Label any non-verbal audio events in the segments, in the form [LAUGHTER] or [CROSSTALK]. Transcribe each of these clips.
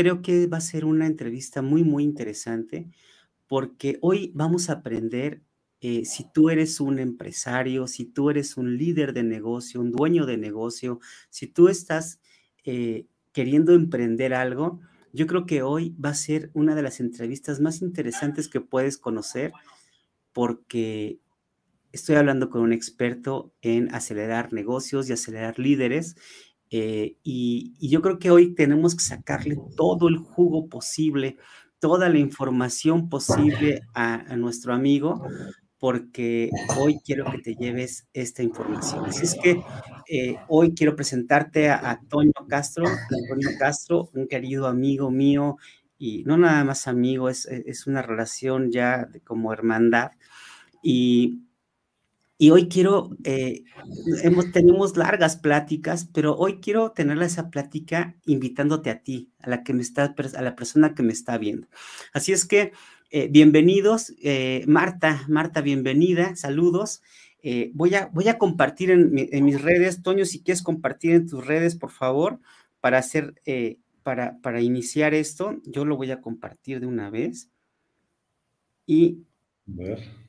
creo que va a ser una entrevista muy, muy interesante porque hoy vamos a aprender eh, si tú eres un empresario, si tú eres un líder de negocio, un dueño de negocio, si tú estás eh, queriendo emprender algo, yo creo que hoy va a ser una de las entrevistas más interesantes que puedes conocer porque estoy hablando con un experto en acelerar negocios y acelerar líderes eh, y, yo creo que hoy tenemos que sacarle todo el jugo posible, toda la información posible a, nuestro amigo, porque hoy quiero que te lleves esta información. Así es que eh, hoy quiero presentarte a, a Castro, Antonio Castro, un querido amigo mío, y no nada más amigo, es, es una relación ya como hermandad. Y y hoy quiero, eh, hemos, tenemos largas pláticas, pero hoy quiero tener esa plática invitándote a ti, a la que me está, a la persona que me está viendo. Así es que, eh, bienvenidos, eh, Marta, Marta, bienvenida, saludos. voy, a, voy a compartir en, mis redes, Toño, si quieres compartir en tus redes, por favor, para hacer, para, para iniciar esto, yo lo voy a compartir de una vez. Y... A ver.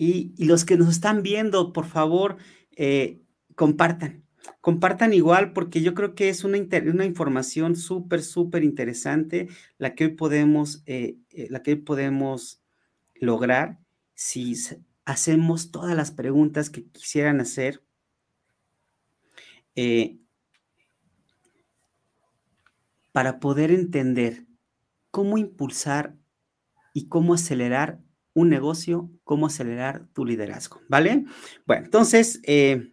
Y, los que nos están viendo, por favor, eh, compartan. Compartan igual porque yo creo que es una, una información súper, súper interesante la que hoy podemos, eh, eh, la que podemos lograr si hacemos todas las preguntas que quisieran hacer. para poder entender cómo impulsar y cómo acelerar un negocio, cómo acelerar tu liderazgo, ¿vale? Bueno, entonces, eh,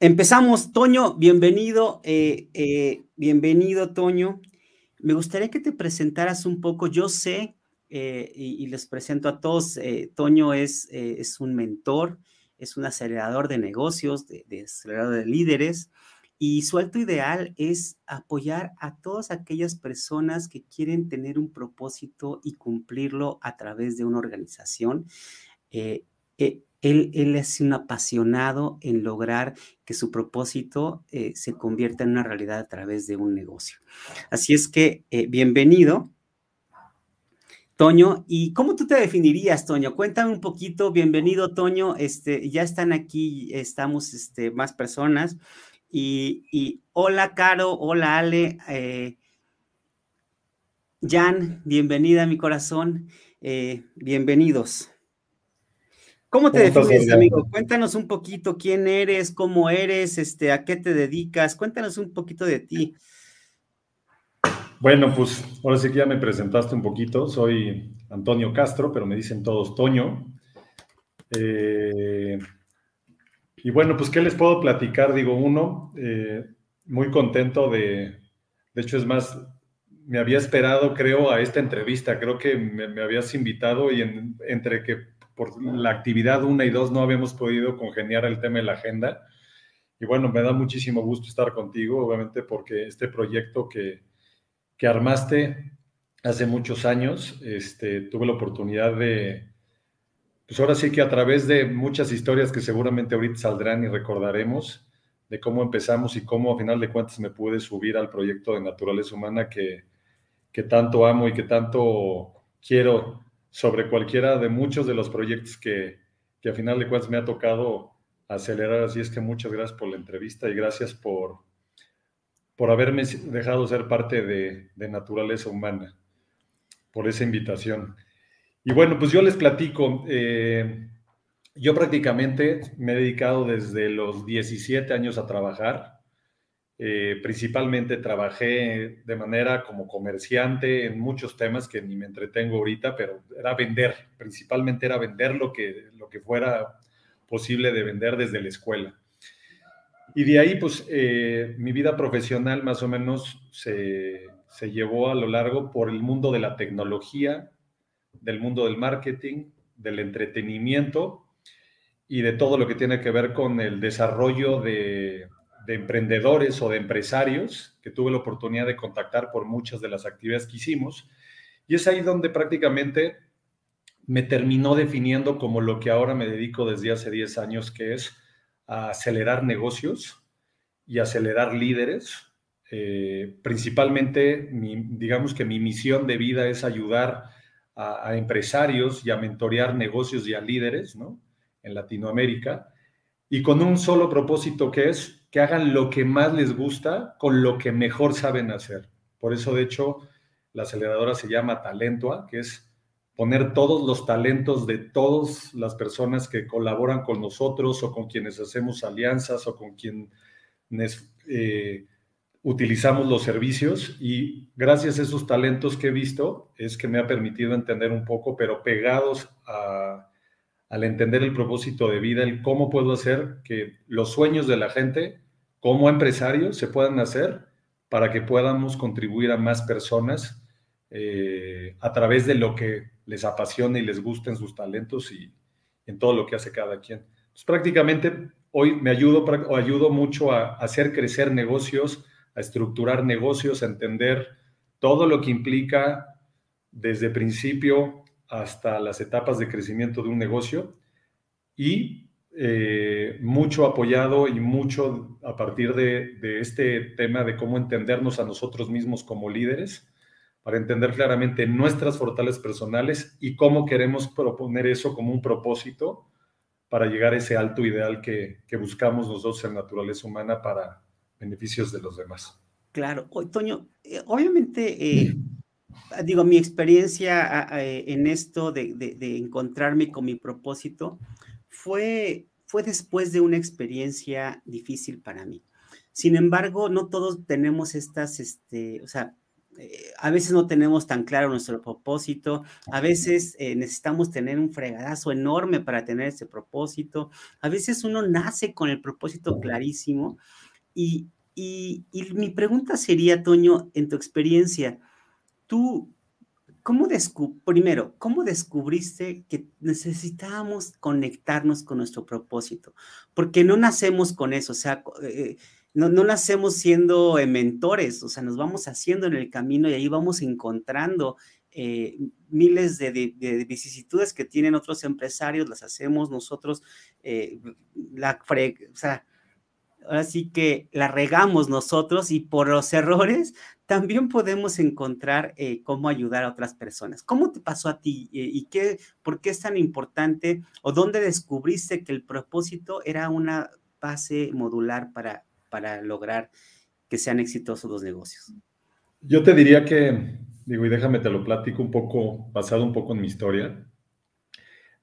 empezamos. Toño, bienvenido, eh, eh, bienvenido, Toño. Me gustaría que te presentaras un poco. Yo sé, y, les presento a todos, Toño es, es un mentor, es un acelerador de negocios, de, de acelerador de líderes. Y su alto ideal es apoyar a todas aquellas personas que quieren tener un propósito y cumplirlo a través de una organización. Eh, eh, él, es un apasionado en lograr que su propósito eh, se convierta en una realidad a través de un negocio. Así es que, bienvenido. Toño, ¿y cómo tú te definirías, Toño? Cuéntame un poquito, bienvenido, Toño. Este, ya están aquí, estamos este, más personas. Y, hola, Caro, hola, Ale. Eh, Jan, bienvenida a mi corazón. Eh, bienvenidos. ¿Cómo te defines, amigo? Cuéntanos un poquito quién eres, cómo eres, este, a qué te dedicas. Cuéntanos un poquito de ti. Bueno, pues ahora sí que ya me presentaste un poquito. Soy Antonio Castro, pero me dicen todos Toño. Eh, y bueno, pues, ¿qué les puedo platicar? Digo, uno, eh, muy contento de, de hecho, es más, me había esperado, creo, a esta entrevista, creo que me, habías invitado y entre que por la actividad una y dos no habíamos podido congeniar el tema de la agenda. Y bueno, me da muchísimo gusto estar contigo, obviamente, porque este proyecto que, que armaste hace muchos años. Este, tuve la oportunidad de, pues ahora sí que a través de muchas historias que seguramente ahorita saldrán y recordaremos, de cómo empezamos y cómo a final de cuentas me pude subir al proyecto de naturaleza humana que, que tanto amo y que tanto quiero sobre cualquiera de muchos de los proyectos que, que a final de cuentas me ha tocado acelerar. Así es que muchas gracias por la entrevista y gracias por, por haberme dejado ser parte de, de naturaleza humana, por esa invitación. Y bueno, pues yo les platico. Eh, yo prácticamente me he dedicado desde los 17 años a trabajar. Eh, principalmente trabajé de manera como comerciante en muchos temas que ni me entretengo ahorita, pero era vender, principalmente era vender lo que, lo que fuera posible de vender desde la escuela. Y de ahí, pues, eh, mi vida profesional más o menos se, se llevó a lo largo por el mundo de la tecnología, del mundo del marketing, del entretenimiento y de todo lo que tiene que ver con el desarrollo de, emprendedores o de empresarios, que tuve la oportunidad de contactar por muchas de las actividades que hicimos. Y es ahí donde prácticamente me terminó definiendo como lo que ahora me dedico desde hace 10 años, que es acelerar negocios y acelerar líderes. Eh, principalmente, digamos que mi misión de vida es ayudar a, empresarios y a mentorear negocios y a líderes, ¿no? en Latinoamérica y con un solo propósito que es que hagan lo que más les gusta con lo que mejor saben hacer. Por eso, de hecho, la aceleradora se llama Talentua, que es poner todos los talentos de todas las personas que colaboran con nosotros o con quienes hacemos alianzas o con quienes eh, utilizamos los servicios y gracias a esos talentos que he visto es que me ha permitido entender un poco, pero pegados a, al entender el propósito de vida, el cómo puedo hacer que los sueños de la gente como empresarios se puedan hacer para que podamos contribuir a más personas eh, a través de lo que les apasiona y les gusten sus talentos y en todo lo que hace cada quien. Pues prácticamente hoy me ayudo, o ayudo mucho a, a hacer crecer negocios, estructurar negocios, entender todo lo que implica desde principio hasta las etapas de crecimiento de un negocio y eh, mucho apoyado y mucho a partir de, este tema de cómo entendernos a nosotros mismos como líderes, para entender claramente nuestras fortalezas personales y cómo queremos proponer eso como un propósito para llegar a ese alto ideal que, buscamos nosotros en naturaleza humana para beneficios de los demás. Claro, Toño, eh, obviamente eh, digo, mi experiencia en esto de, encontrarme con mi propósito fue, fue después de una experiencia difícil para mí. Sin embargo, no todos tenemos estas, este, o sea, eh, a veces no tenemos tan claro nuestro propósito, a veces eh, necesitamos tener un fregadazo enorme para tener ese propósito, a veces uno nace con el propósito clarísimo y, y, mi pregunta sería, Toño, en tu experiencia, tú, ¿cómo primero, cómo descubriste que necesitábamos conectarnos con nuestro propósito? Porque no nacemos con eso, o sea, eh, no, no, nacemos siendo mentores, o sea, nos vamos haciendo en el camino y ahí vamos encontrando eh, miles de, vicisitudes que tienen otros empresarios, las hacemos nosotros, eh, la, o sea, ahora sí que la regamos nosotros y por los errores también podemos encontrar eh, cómo ayudar a otras personas. ¿Cómo te pasó a ti eh, y qué, por qué es tan importante o dónde descubriste que el propósito era una base modular para, para lograr que sean exitosos los negocios? Yo te diría que, digo, y déjame te lo platico un poco, basado un poco en mi historia.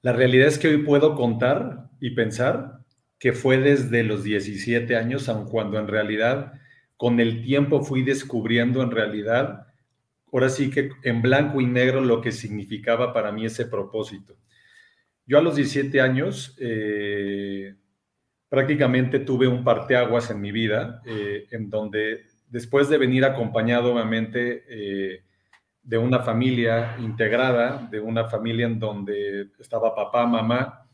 La realidad es que hoy puedo contar y pensar que fue desde los 17 años, aun cuando en realidad con el tiempo fui descubriendo en realidad, ahora sí que en blanco y negro lo que significaba para mí ese propósito. Yo a los 17 años eh, prácticamente tuve un parteaguas en mi vida, eh, en donde después de venir acompañado obviamente eh, de una familia integrada, de una familia en donde estaba papá, mamá,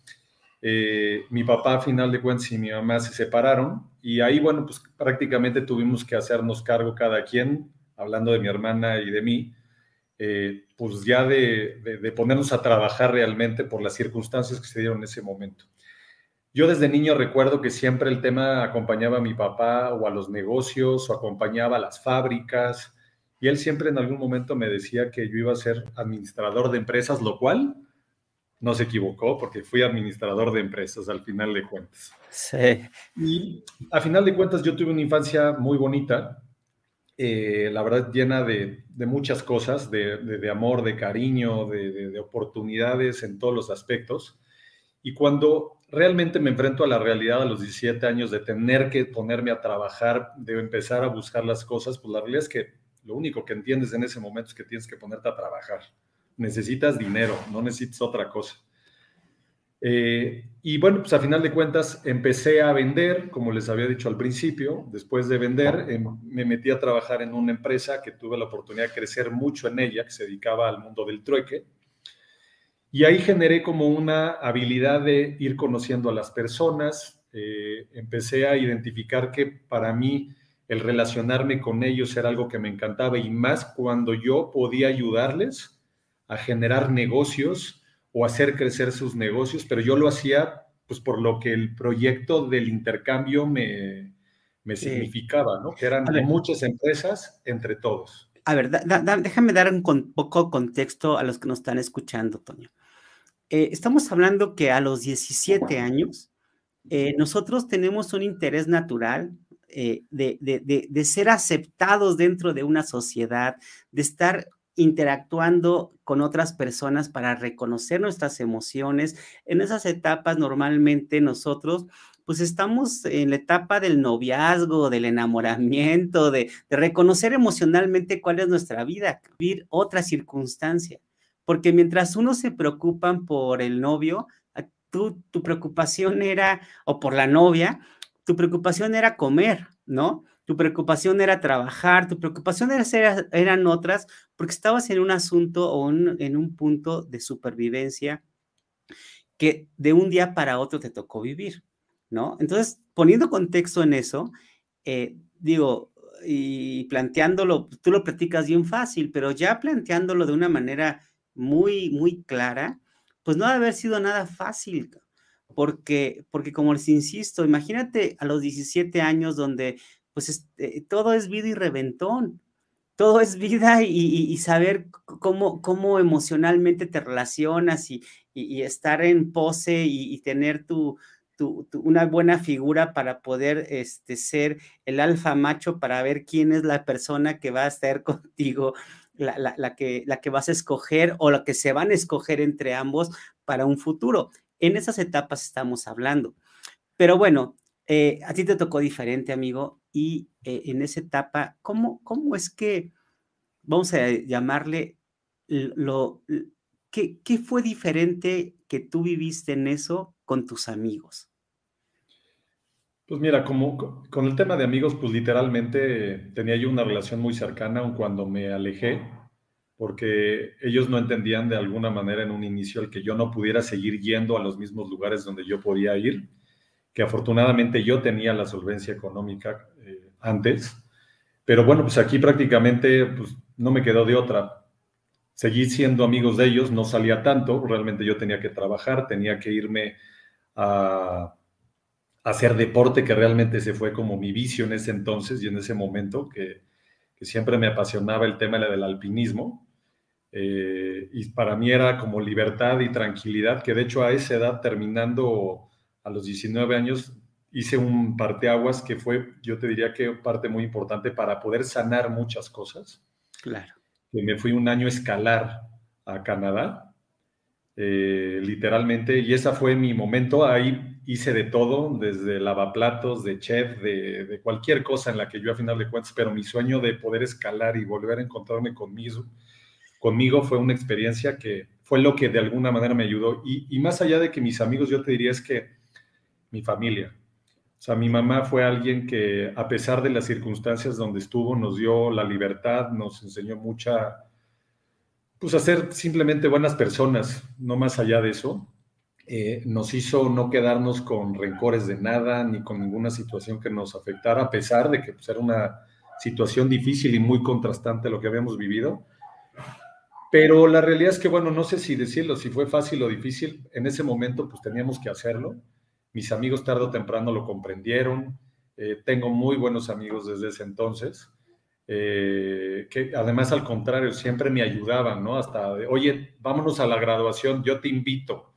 eh, mi papá, a final de cuentas, y mi mamá se separaron y ahí, bueno, pues prácticamente tuvimos que hacernos cargo cada quien, hablando de mi hermana y de mí, eh, pues ya de, ponernos a trabajar realmente por las circunstancias que se dieron en ese momento. Yo desde niño recuerdo que siempre el tema acompañaba a mi papá o a los negocios o acompañaba a las fábricas y él siempre en algún momento me decía que yo iba a ser administrador de empresas, lo cual no se equivocó porque fui administrador de empresas al final de cuentas. Sí. Y a final de cuentas yo tuve una infancia muy bonita, eh, la verdad llena de, muchas cosas, de, amor, de cariño, de, oportunidades en todos los aspectos. Y cuando realmente me enfrento a la realidad a los 17 años de tener que ponerme a trabajar, de empezar a buscar las cosas, pues la realidad es que lo único que entiendes en ese momento es que tienes que ponerte a trabajar. Necesitas dinero, no necesitas otra cosa. Eh, y bueno, pues a final de cuentas empecé a vender, como les había dicho al principio, después de vender em, me metí a trabajar en una empresa que tuve la oportunidad de crecer mucho en ella, que se dedicaba al mundo del trueque. Y ahí generé como una habilidad de ir conociendo a las personas, eh, empecé a identificar que para mí el relacionarme con ellos era algo que me encantaba y más cuando yo podía ayudarles a generar negocios o hacer crecer sus negocios, pero yo lo hacía pues por lo que el proyecto del intercambio me, me significaba, ¿no? Que eran muchas empresas entre todos. A ver, déjame dar un poco contexto a los que nos están escuchando, Toño. Eh, estamos hablando que a los 17 años eh, nosotros tenemos un interés natural eh, de, de, de, ser aceptados dentro de una sociedad, de estar interactuando con otras personas para reconocer nuestras emociones. En esas etapas normalmente nosotros pues estamos en la etapa del noviazgo, del enamoramiento, de, reconocer emocionalmente cuál es nuestra vida, vivir otra circunstancia. Porque mientras uno se preocupan por el novio, tú, tu preocupación era, o por la novia, tu preocupación era comer, ¿no? Tu preocupación era trabajar, tu preocupación era, eran otras, porque estabas en un asunto o en un punto de supervivencia que de un día para otro te tocó vivir, ¿no? Entonces, poniendo contexto en eso, eh, digo, y planteándolo, tú lo platicas bien fácil, pero ya planteándolo de una manera muy, muy clara, pues no ha de haber sido nada fácil, porque, porque como les insisto, imagínate a los 17 años donde pues este, todo es vida y reventón. Todo es vida y, saber cómo, cómo, emocionalmente te relacionas y, estar en pose y, tener tu, una buena figura para poder este, ser el alfa macho para ver quién es la persona que va a estar [LAUGHS] contigo, la, que, la que vas a escoger o la que se van a escoger entre ambos para un futuro. En esas etapas estamos hablando. Pero bueno, eh, a ti te tocó diferente, amigo, y eh, en esa etapa, ¿cómo, ¿cómo es que, vamos a llamarle, lo, ¿qué, ¿qué fue diferente que tú viviste en eso con tus amigos? Pues mira, como con el tema de amigos, pues literalmente tenía yo una relación muy cercana, aun cuando me alejé, porque ellos no entendían de alguna manera en un inicio el que yo no pudiera seguir yendo a los mismos lugares donde yo podía ir que afortunadamente yo tenía la solvencia económica eh, antes, pero bueno, pues aquí prácticamente pues, no me quedó de otra. Seguí siendo amigos de ellos, no salía tanto, realmente yo tenía que trabajar, tenía que irme a, hacer deporte, que realmente se fue como mi vicio en ese entonces y en ese momento, que, siempre me apasionaba el tema del alpinismo. Eh, y para mí era como libertad y tranquilidad, que de hecho a esa edad terminando a los 19 años hice un parteaguas que fue, yo te diría que parte muy importante para poder sanar muchas cosas. Claro. Me fui un año a escalar a Canadá, eh, literalmente, y ese fue mi momento. Ahí hice de todo, desde lavaplatos, de chef, de, de, cualquier cosa en la que yo a final de cuentas, pero mi sueño de poder escalar y volver a encontrarme conmigo, conmigo fue una experiencia que fue lo que de alguna manera me ayudó. Y, y más allá de que mis amigos, yo te diría es que mi familia. O sea, mi mamá fue alguien que, a pesar de las circunstancias donde estuvo, nos dio la libertad, nos enseñó mucha, pues a ser simplemente buenas personas, no más allá de eso. Eh, nos hizo no quedarnos con rencores de nada, ni con ninguna situación que nos afectara, a pesar de que pues, era una situación difícil y muy contrastante lo que habíamos vivido. Pero la realidad es que, bueno, no sé si decirlo, si fue fácil o difícil. En ese momento, pues teníamos que hacerlo. Mis amigos tarde o temprano lo comprendieron. Eh, tengo muy buenos amigos desde ese entonces. Eh, que además al contrario, siempre me ayudaban, ¿no? Hasta, oye, vámonos a la graduación, yo te invito.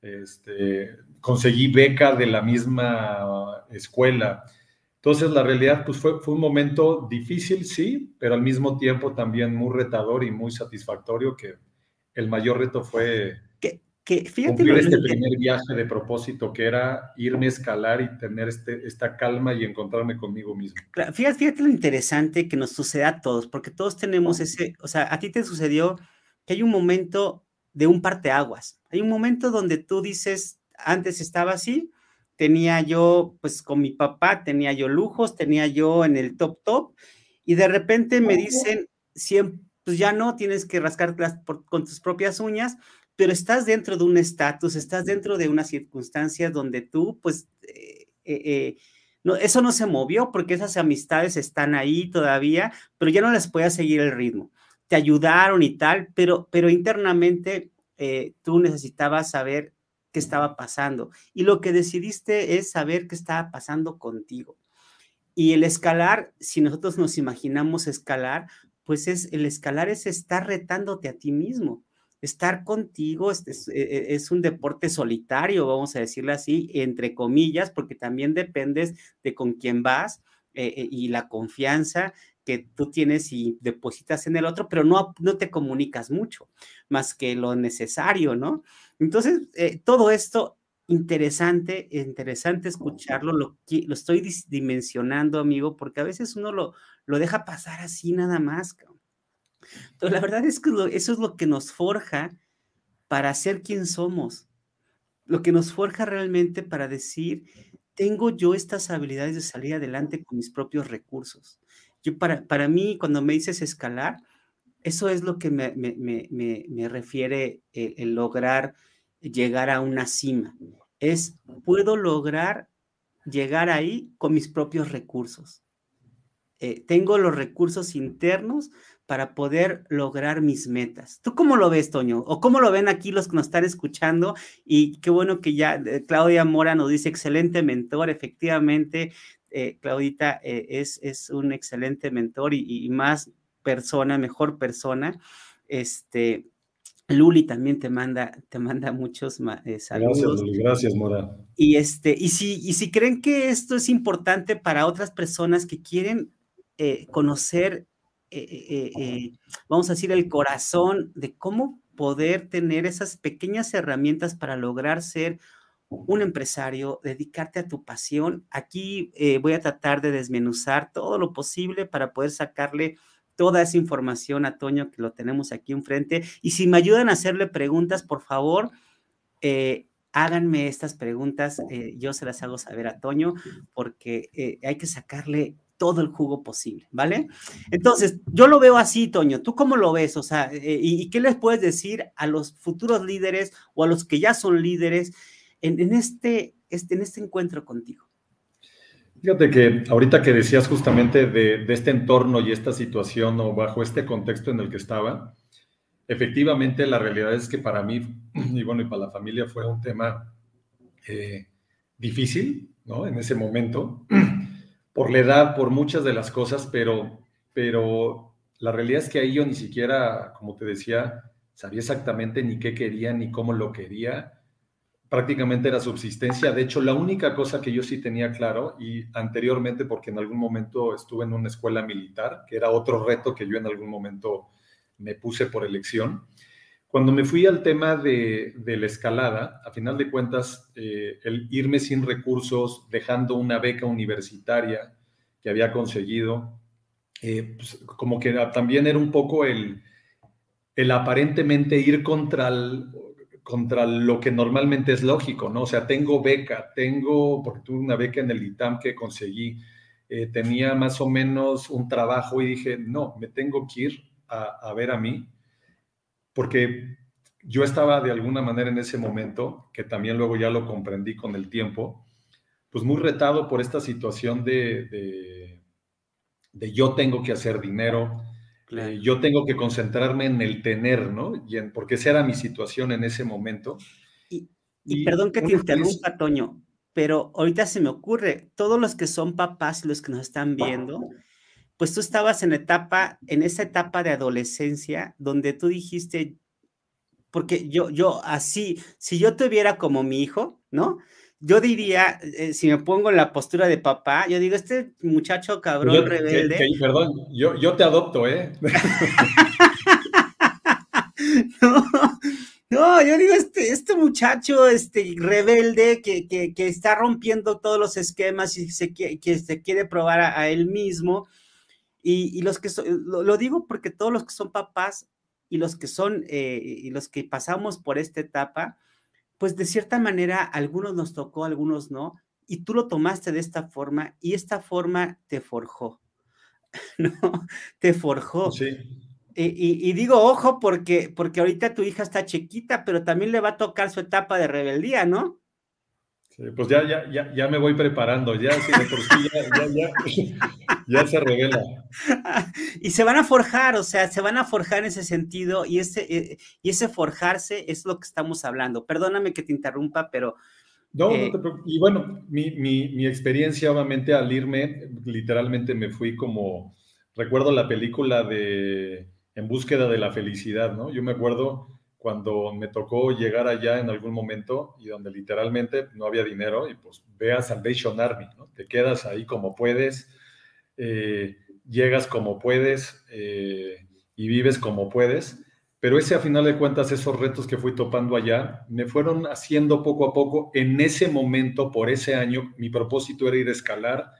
Este, conseguí beca de la misma escuela. Entonces, la realidad, pues fue, fue un momento difícil, sí, pero al mismo tiempo también muy retador y muy satisfactorio, que el mayor reto fue que, fíjate cumplir este primer viaje de propósito, que era irme a escalar y tener este, esta calma y encontrarme conmigo mismo. Fíjate, fíjate lo interesante que nos sucede a todos, porque todos tenemos ese, o sea, a ti te sucedió que hay un momento de un parteaguas, hay un momento donde tú dices, antes estaba así, tenía yo, pues con mi papá, tenía yo lujos, tenía yo en el top top, y de repente me dicen, siempre, pues ya no, tienes que rascar con tus propias uñas, pero estás dentro de un estatus, estás dentro de unas circunstancias donde tú, pues, eh, eh, eh, eso no se movió porque esas amistades están ahí todavía, pero ya no les puedes seguir el ritmo. Te ayudaron y tal, pero, pero internamente tú necesitabas saber qué estaba pasando. Y lo que decidiste es saber qué estaba pasando contigo. Y el escalar, si nosotros nos imaginamos escalar, pues es el escalar es estar retándote a ti mismo. Estar contigo es, es, e, e, es, un deporte solitario, vamos a decirlo así, entre comillas, porque también dependes de con quién vas eh, eh y la confianza que tú tienes y depositas en el otro, pero no, no te comunicas mucho, más que lo necesario, ¿no? Entonces, eh, todo esto, interesante, interesante escucharlo, lo, lo estoy dimensionando, amigo, porque a veces uno lo, lo deja pasar así nada más. Entonces, la verdad es que eso es lo que nos forja para ser quien somos, lo que nos forja realmente para decir, tengo yo estas habilidades de salir adelante con mis propios recursos. Yo para, para mí, cuando me dices escalar, eso es lo que me, me, me, me refiere el, lograr llegar a una cima. Es, puedo lograr llegar ahí con mis propios recursos. Eh, tengo los recursos internos para poder lograr mis metas. ¿Tú cómo lo ves, Toño? ¿O cómo lo ven aquí los que nos están escuchando? Y qué bueno que ya eh, Claudia Mora nos dice, excelente mentor, efectivamente, eh, Claudita eh, es, es, un excelente mentor y, y, más persona, mejor persona. Este, Luli también te manda, te manda muchos eh, saludos. Gracias, Luli, gracias, Mora. Y, este, y, si, y si creen que esto es importante para otras personas que quieren conocer, eh, eh, vamos a decir, el corazón de cómo poder tener esas pequeñas herramientas para lograr ser un empresario, dedicarte a tu pasión. Aquí voy a tratar de desmenuzar todo lo posible para poder sacarle toda esa información a Toño, que lo tenemos aquí enfrente. Y si me ayudan a hacerle preguntas, por favor, eh, háganme estas preguntas. Eh, yo se las hago saber a Toño, porque eh, hay que sacarle todo el jugo posible, ¿vale? Entonces, yo lo veo así, Toño. ¿Tú cómo lo ves? O sea, eh, ¿y, qué les puedes decir a los futuros líderes o a los que ya son líderes en, este, este, en este encuentro contigo? Fíjate que ahorita que decías justamente de, de, este entorno y esta situación o bajo este contexto en el que estaba, efectivamente la realidad es que para mí [CLEARS THROAT] y bueno, y para la familia fue un tema eh, difícil, ¿no? En ese momento [CLEARS THROAT] por la edad, por muchas de las cosas, pero, pero la realidad es que ahí yo ni siquiera, como te decía, sabía exactamente ni qué quería ni cómo lo quería. Prácticamente era subsistencia. De hecho, la única cosa que yo sí tenía claro, y anteriormente, porque en algún momento estuve en una escuela militar, que era otro reto que yo en algún momento me puse por elección, cuando me fui al tema de, de la escalada, a final de cuentas, eh, el irme sin recursos, dejando una beca universitaria que había conseguido, eh, pues, como que también era un poco el, el aparentemente ir contra, el, contra lo que normalmente es lógico, ¿no? O sea, tengo beca, tengo, porque tuve una beca en el ITAM que conseguí, eh, tenía más o menos un trabajo y dije, no, me tengo que ir a, a ver a mí porque yo estaba de alguna manera en ese momento, que también luego ya lo comprendí con el tiempo, pues muy retado por esta situación de, de, de yo tengo que hacer dinero, Eh, yo tengo que concentrarme en el tener, ¿no? Y en, porque esa era mi situación en ese momento. Y, perdón que te interrumpa, Toño, pero ahorita se me ocurre, todos los que son papás y los que nos están viendo, pues tú estabas en etapa, en esa etapa de adolescencia donde tú dijiste, porque yo, yo así, si yo tuviera como mi hijo, ¿no? Yo diría, eh, si me pongo en la postura de papá, yo digo, este muchacho cabrón rebelde. perdón, yo, yo te adopto, ¿eh? [LAUGHS] no, no, yo digo, este, este muchacho este, rebelde que, que, que está rompiendo todos los esquemas y se, que se quiere probar a, él mismo. Y, y los que lo, lo, digo porque todos los que son papás y los que son, eh, y los que pasamos por esta etapa, pues de cierta manera, algunos nos tocó, algunos no, y tú lo tomaste de esta forma y esta forma te forjó, [LAUGHS] ¿no? Te forjó. Sí. Y, digo, ojo, porque, porque ahorita tu hija está chiquita, pero también le va a tocar su etapa de rebeldía, ¿no? Sí, pues ya, ya, ya, ya me voy preparando, ya, sí, de por sí, ya, ya, [LAUGHS] ya, se revela. Y se van a forjar, o sea, se van a forjar en ese sentido, y ese, eh, y ese forjarse es lo que estamos hablando. Perdóname que te interrumpa, pero... No, no eh, te y bueno, mi, mi, mi experiencia, obviamente, al irme, literalmente me fui como, recuerdo la película de en búsqueda de la felicidad, ¿no? Yo me acuerdo cuando me tocó llegar allá en algún momento y donde literalmente no había dinero y pues ve a Salvation Army, ¿no? Te quedas ahí como puedes, eh, llegas como puedes eh, y vives como puedes, pero ese a final de cuentas, esos retos que fui topando allá, me fueron haciendo poco a poco, en ese momento, por ese año, mi propósito era ir a escalar,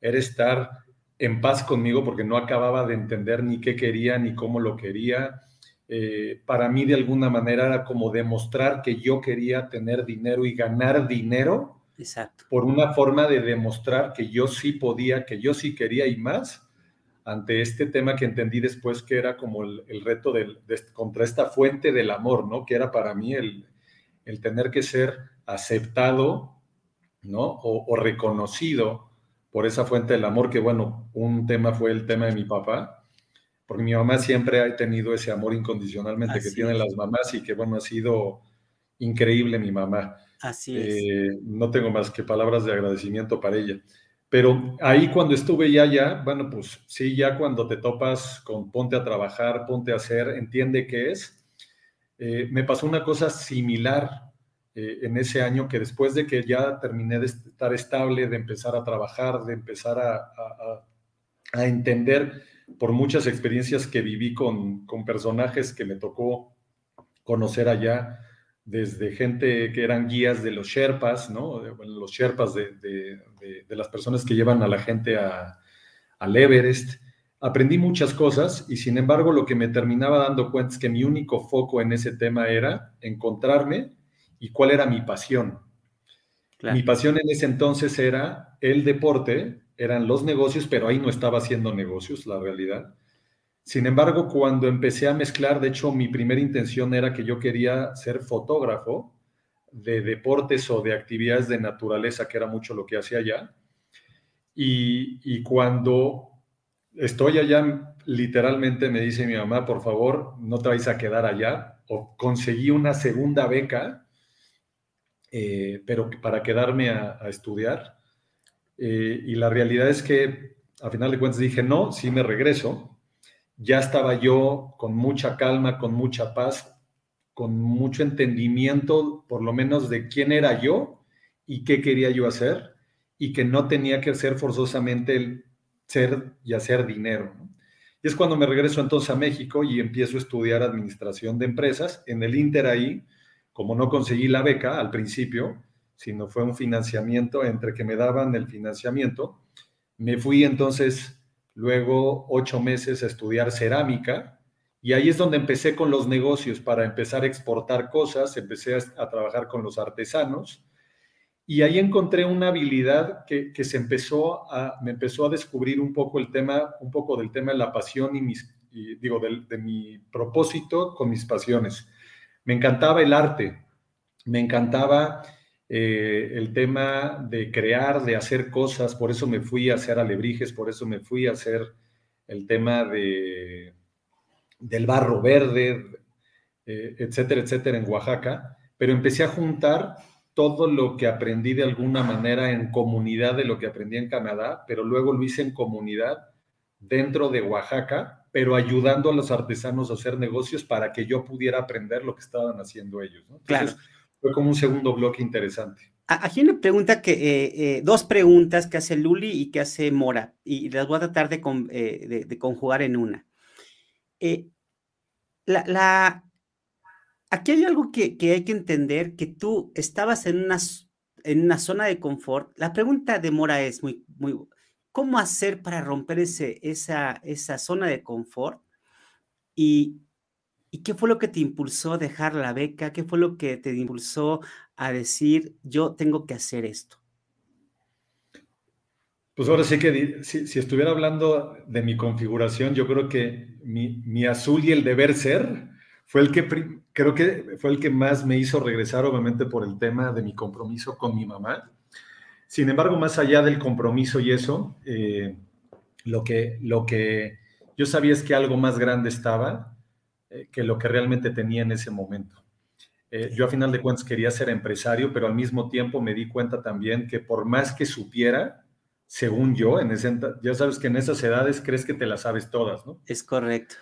era estar en paz conmigo porque no acababa de entender ni qué quería ni cómo lo quería. Eh, para mí de alguna manera era como demostrar que yo quería tener dinero y ganar dinero. Exacto. Por una forma de demostrar que yo sí podía, que yo sí quería y más ante este tema que entendí después que era como el, reto del, contra esta fuente del amor, ¿no? Que era para mí el, el tener que ser aceptado, ¿no? O, o reconocido por esa fuente del amor, que bueno, un tema fue el tema de mi papá, porque mi mamá siempre ha tenido ese amor incondicionalmente que tienen las mamás y que bueno, ha sido increíble mi mamá. Así es. Eh, no tengo más que palabras de agradecimiento para ella. Pero ahí cuando estuve ya, ya, bueno, pues sí, ya cuando te topas con ponte a trabajar, ponte a hacer, entiende qué es. Eh, me pasó una cosa similar eh, en ese año que después de que ya terminé de estar estable, de empezar a trabajar, de empezar a, a, entender por muchas experiencias que viví con, con, personajes que me tocó conocer allá, desde gente que eran guías de los Sherpas, ¿no? los Sherpas de, de, las personas que llevan a la gente a, al Everest. Aprendí muchas cosas y sin embargo lo que me terminaba dando cuenta es que mi único foco en ese tema era encontrarme y cuál era mi pasión. Mi pasión en ese entonces era el deporte, eran los negocios, pero ahí no estaba haciendo negocios, la realidad. Sin embargo, cuando empecé a mezclar, de hecho, mi primera intención era que yo quería ser fotógrafo de deportes o de actividades de naturaleza, que era mucho lo que hacía allá. Y, cuando estoy allá, literalmente me dice mi mamá, por favor, no te vais a quedar allá. O conseguí una segunda beca eh, pero para quedarme a, estudiar. Eh, y la realidad es que a final de cuentas dije, no, sí me regreso. Ya estaba yo con mucha calma, con mucha paz, con mucho entendimiento, por lo menos de quién era yo y qué quería yo hacer, y que no tenía que ser forzosamente el ser y hacer dinero. Y es cuando me regreso entonces a México y empiezo a estudiar administración de empresas. En el Inter ahí, como no conseguí la beca al principio, sino fue un financiamiento entre que me daban el financiamiento, me fui entonces luego ocho meses a estudiar cerámica y ahí es donde empecé con los negocios para empezar a exportar cosas, empecé a, trabajar con los artesanos y ahí encontré una habilidad que, se empezó a, me empezó a descubrir un poco el tema, un poco del tema de la pasión y mis, digo, de mi propósito con mis pasiones me encantaba el arte, me encantaba eh, el tema de crear, de hacer cosas, por eso me fui a hacer alebrijes, por eso me fui a hacer el tema de, del barro verde, eh, etcétera, etcétera, en Oaxaca, pero empecé a juntar todo lo que aprendí de alguna manera en comunidad de lo que aprendí en Canadá, pero luego lo hice en comunidad dentro de Oaxaca, pero ayudando a los artesanos a hacer negocios para que yo pudiera aprender lo que estaban haciendo ellos. claro. Fue como un segundo bloque interesante. Aquí una pregunta que, eh, eh, dos preguntas que hace Luli y que hace Mora, y las voy a tratar de, eh, conjugar en una. la, aquí hay algo que, hay que entender, que tú estabas en una, en una zona de confort. La pregunta de Mora es muy, muy, ¿cómo hacer para romper ese, esa, esa zona de confort? Y, ¿Y qué fue lo que te impulsó a dejar la beca? ¿Qué fue lo que te impulsó a decir, yo tengo que hacer esto? Pues ahora sí que si, estuviera hablando de mi configuración, yo creo que mi, azul y el deber ser fue el que creo que fue el que más me hizo regresar, obviamente por el tema de mi compromiso con mi mamá. Sin embargo, más allá del compromiso y eso, eh, lo, que, lo que yo sabía es que algo más grande estaba eh, que lo que realmente tenía en ese momento. Eh, yo a final de cuentas quería ser empresario, pero al mismo tiempo me di cuenta también que por más que supiera, según yo, en ese, ya sabes que en esas edades crees que te las sabes todas, ¿no? Es correcto.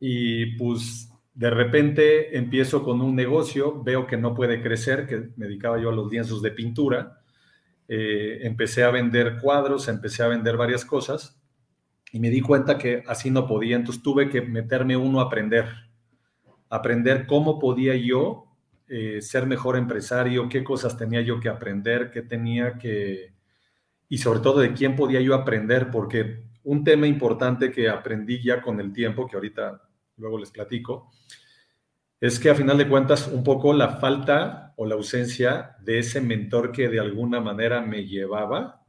Y pues de repente empiezo con un negocio, veo que no puede crecer, que me dedicaba yo a los lienzos de pintura, eh, empecé a vender cuadros, empecé a vender varias cosas y me di cuenta que así no podía, entonces tuve que meterme uno a aprender, aprender cómo podía yo eh, ser mejor empresario, qué cosas tenía yo que aprender, qué tenía que, y sobre todo de quién podía yo aprender, porque un tema importante que aprendí ya con el tiempo, que ahorita luego les platico, es que a final de cuentas un poco la falta o la ausencia de ese mentor que de alguna manera me llevaba,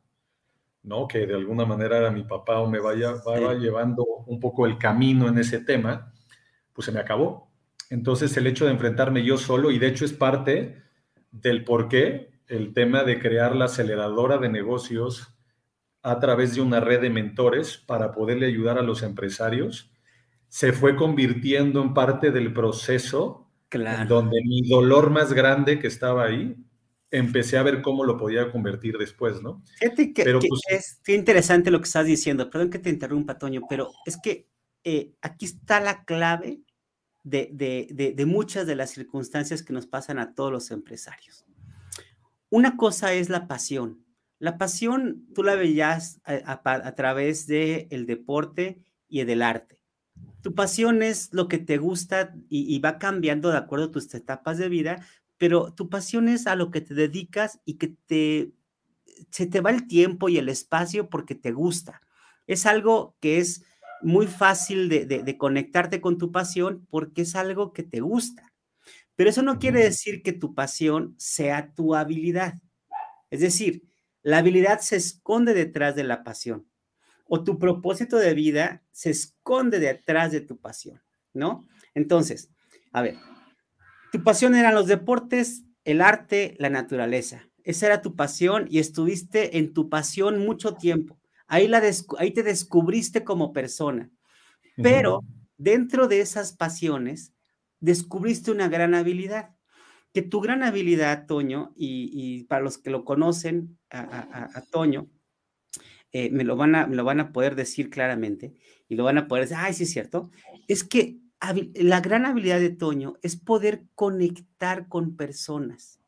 ¿no? Que de alguna manera era mi papá o me vaya, vaya llevando un poco el camino en ese tema, pues se me acabó. Entonces el hecho de enfrentarme yo solo, y de hecho es parte del por qué el tema de crear la aceleradora de negocios a través de una red de mentores para poderle ayudar a los empresarios, se fue convirtiendo en parte del proceso donde mi dolor más grande que estaba ahí, empecé a ver cómo lo podía convertir después, ¿no? Fíjate que, pero, pues es qué interesante lo que estás diciendo. Perdón que te interrumpa, Toño, pero es que eh, aquí está la clave de, muchas de las circunstancias que nos pasan a todos los empresarios. Una cosa es la pasión. La pasión tú la veías a, través del el deporte y del arte. Tu pasión es lo que te gusta y, y, va cambiando de acuerdo a tus etapas de vida, pero tu pasión es a lo que te dedicas y que te, se te va el tiempo y el espacio porque te gusta. Es algo que es muy fácil de, conectarte con tu pasión porque es algo que te gusta. Pero eso no quiere decir que tu pasión sea tu habilidad. Es decir, la habilidad se esconde detrás de la pasión o tu propósito de vida se esconde detrás de tu pasión, ¿no? Entonces, a ver, tu pasión eran los deportes, el arte, la naturaleza. Esa era tu pasión y estuviste en tu pasión mucho tiempo. Ahí, la ahí te descubriste como persona. Pero dentro de esas pasiones, descubriste una gran habilidad. Que tu gran habilidad, Toño, y, para los que lo conocen a, Toño, eh, me, lo van a, me lo van a poder decir claramente y lo van a poder decir, ay, sí es cierto, es que la gran habilidad de Toño es poder conectar con personas.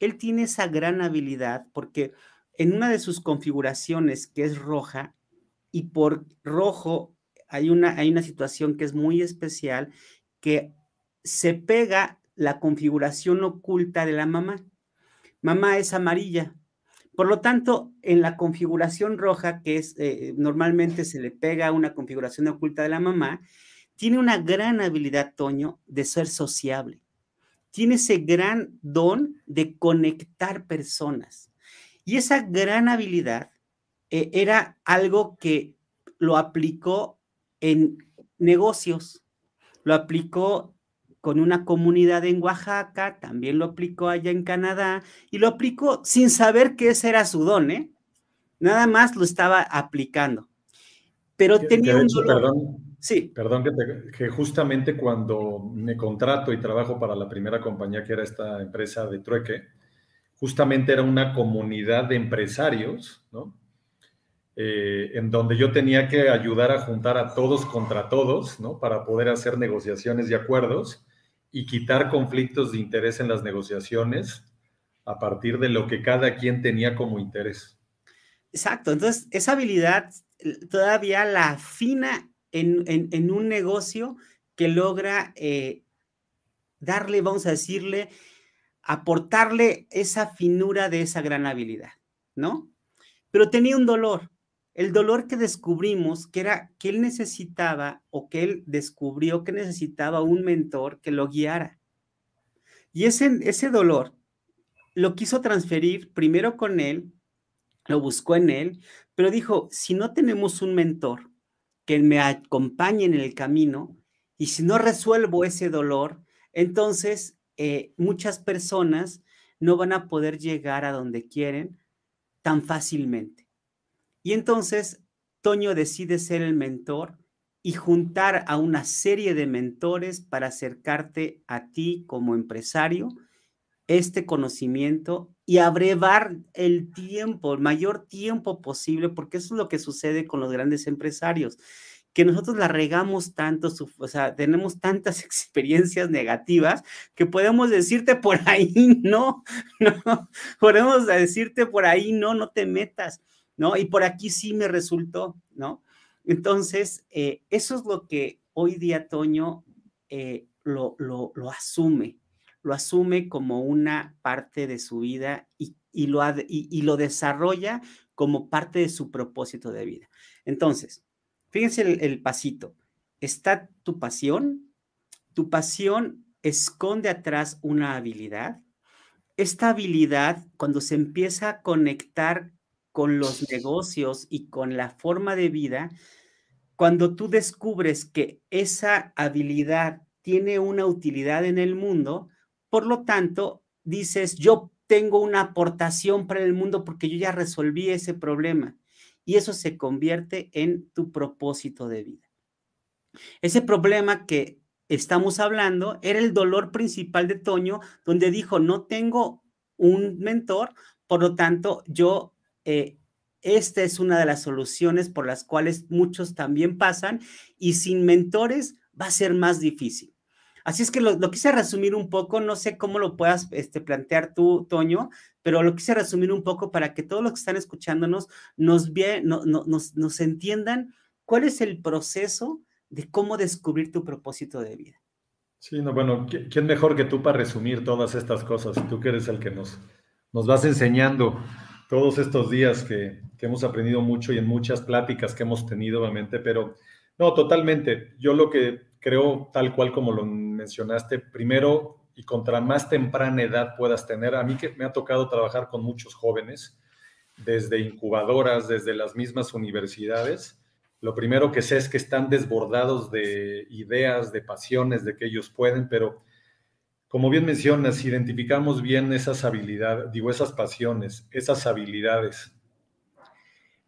Él tiene esa gran habilidad porque en una de sus configuraciones que es roja y por rojo hay una, hay una situación que es muy especial que se pega la configuración oculta de la mamá. Mamá es amarilla. Por lo tanto, en la configuración roja, que es eh, normalmente se le pega una configuración oculta de la mamá, tiene una gran habilidad, Toño, de ser sociable. Tiene ese gran don de conectar personas. Y esa gran habilidad eh, era algo que lo aplicó en negocios, lo aplicó con una comunidad en Oaxaca, también lo aplicó allá en Canadá y lo aplicó sin saber que ese era su don, ¿eh? Nada más lo estaba aplicando. Pero tenía un Perdón, Sí. Perdón, que, justamente cuando me contrato y trabajo para la primera compañía que era esta empresa de trueque, justamente era una comunidad de empresarios, ¿no? Eh, en donde yo tenía que ayudar a juntar a todos contra todos, ¿no? Para poder hacer negociaciones y acuerdos y quitar conflictos de interés en las negociaciones a partir de lo que cada quien tenía como interés. Exacto, entonces esa habilidad todavía la afina en, un negocio que logra eh, darle, vamos a decirle, aportarle esa finura de esa gran habilidad, ¿no? Pero tenía un dolor, el dolor que descubrimos que era que él necesitaba o que él descubrió que necesitaba un mentor que lo guiara. Y ese, ese dolor lo quiso transferir primero con él, lo buscó en él, pero dijo, si no tenemos un mentor que me acompañe en el camino, y si no resuelvo ese dolor, entonces eh, muchas personas no van a poder llegar a donde quieren tan fácilmente. Y entonces Toño decide ser el mentor y juntar a una serie de mentores para acercarte a ti como empresario este conocimiento y abrevar el tiempo, el mayor tiempo posible, porque eso es lo que sucede con los grandes empresarios, que nosotros la regamos tanto, o sea, tenemos tantas [LAUGHS] experiencias negativas que podemos decirte por ahí [LAUGHS] no, no, podemos decirte por ahí no, no te metas, ¿no? Y por aquí sí me resultó, ¿no? Entonces, eh, eso es lo que hoy día Toño eh, lo, lo, asume, lo asume como una parte de su vida y, lo, y, lo desarrolla como parte de su propósito de vida. Entonces, fíjense el, pasito. Está tu pasión. Tu pasión esconde atrás una habilidad. Esta habilidad, cuando se empieza a conectar con los negocios y con la forma de vida, cuando tú descubres que esa habilidad tiene una utilidad en el mundo, por lo tanto, dices, yo tengo una aportación para el mundo porque yo ya resolví ese problema. Y eso se convierte en tu propósito de vida. Ese problema que estamos hablando era el dolor principal de Toño, donde dijo, no tengo un mentor, por lo tanto, yo, eh, esta es una de las soluciones por las cuales muchos también pasan y sin mentores va a ser más difícil. Así es que lo, quise resumir un poco, no sé cómo lo puedas este, plantear tú, Toño, pero lo quise resumir un poco para que todos los que están escuchándonos nos, entiendan cuál es el proceso de cómo descubrir tu propósito de vida. Sí, no, bueno, ¿quién mejor que tú para resumir todas estas cosas? Tú que eres el que nos vas enseñando todos estos días que, hemos aprendido mucho y en muchas pláticas que hemos tenido, obviamente, pero no, totalmente. Yo lo que creo, tal cual como lo mencionaste, primero y contra más temprana edad puedas tener, a mí que me ha tocado trabajar con muchos jóvenes, desde incubadoras, desde las mismas universidades, lo primero que sé es que están desbordados de ideas, de pasiones, de que ellos pueden, pero como bien mencionas, identificamos bien esas habilidades, digo, esas pasiones, esas habilidades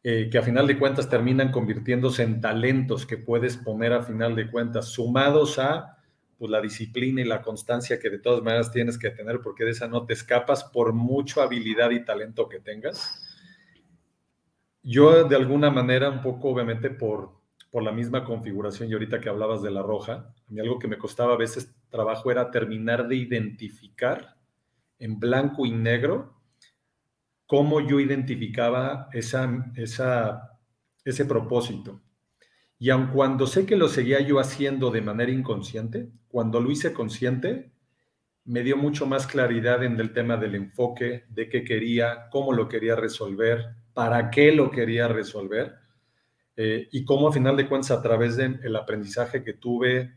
eh, que a final de cuentas terminan convirtiéndose en talentos que puedes poner a final de cuentas, sumados a pues, la disciplina y la constancia que de todas maneras tienes que tener, porque de esa no te escapas por mucha habilidad y talento que tengas. Yo de alguna manera, un poco obviamente por, por la misma configuración y ahorita que hablabas de la roja, a mí algo que me costaba a veces trabajo era terminar de identificar en blanco y negro cómo yo identificaba esa, ese propósito. Y aun cuando sé que lo seguía yo haciendo de manera inconsciente, cuando lo hice consciente, me dio mucho más claridad en el tema del enfoque, de qué quería, cómo lo quería resolver, para qué lo quería resolver, eh, y cómo a final de cuentas a través del aprendizaje que tuve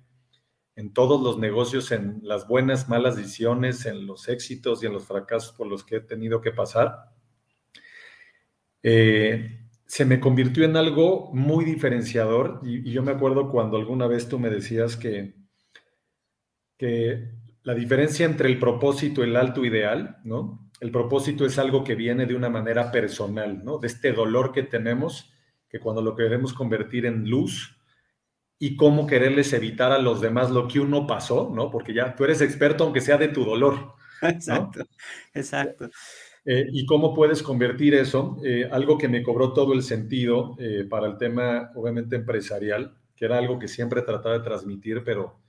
en todos los negocios, en las buenas, malas decisiones, en los éxitos y en los fracasos por los que he tenido que pasar, eh, se me convirtió en algo muy diferenciador y, yo me acuerdo cuando alguna vez tú me decías que, que la diferencia entre el propósito y el alto ideal, ¿no? El propósito es algo que viene de una manera personal, ¿no? De este dolor que tenemos, que cuando lo queremos convertir en luz y cómo quererles evitar a los demás lo que uno pasó, ¿no? Porque ya tú eres experto aunque sea de tu dolor. Exacto, exacto. Eh, y cómo puedes convertir eso, eh, algo que me cobró todo el sentido eh, para el tema, obviamente, empresarial, que era algo que siempre trataba de transmitir, pero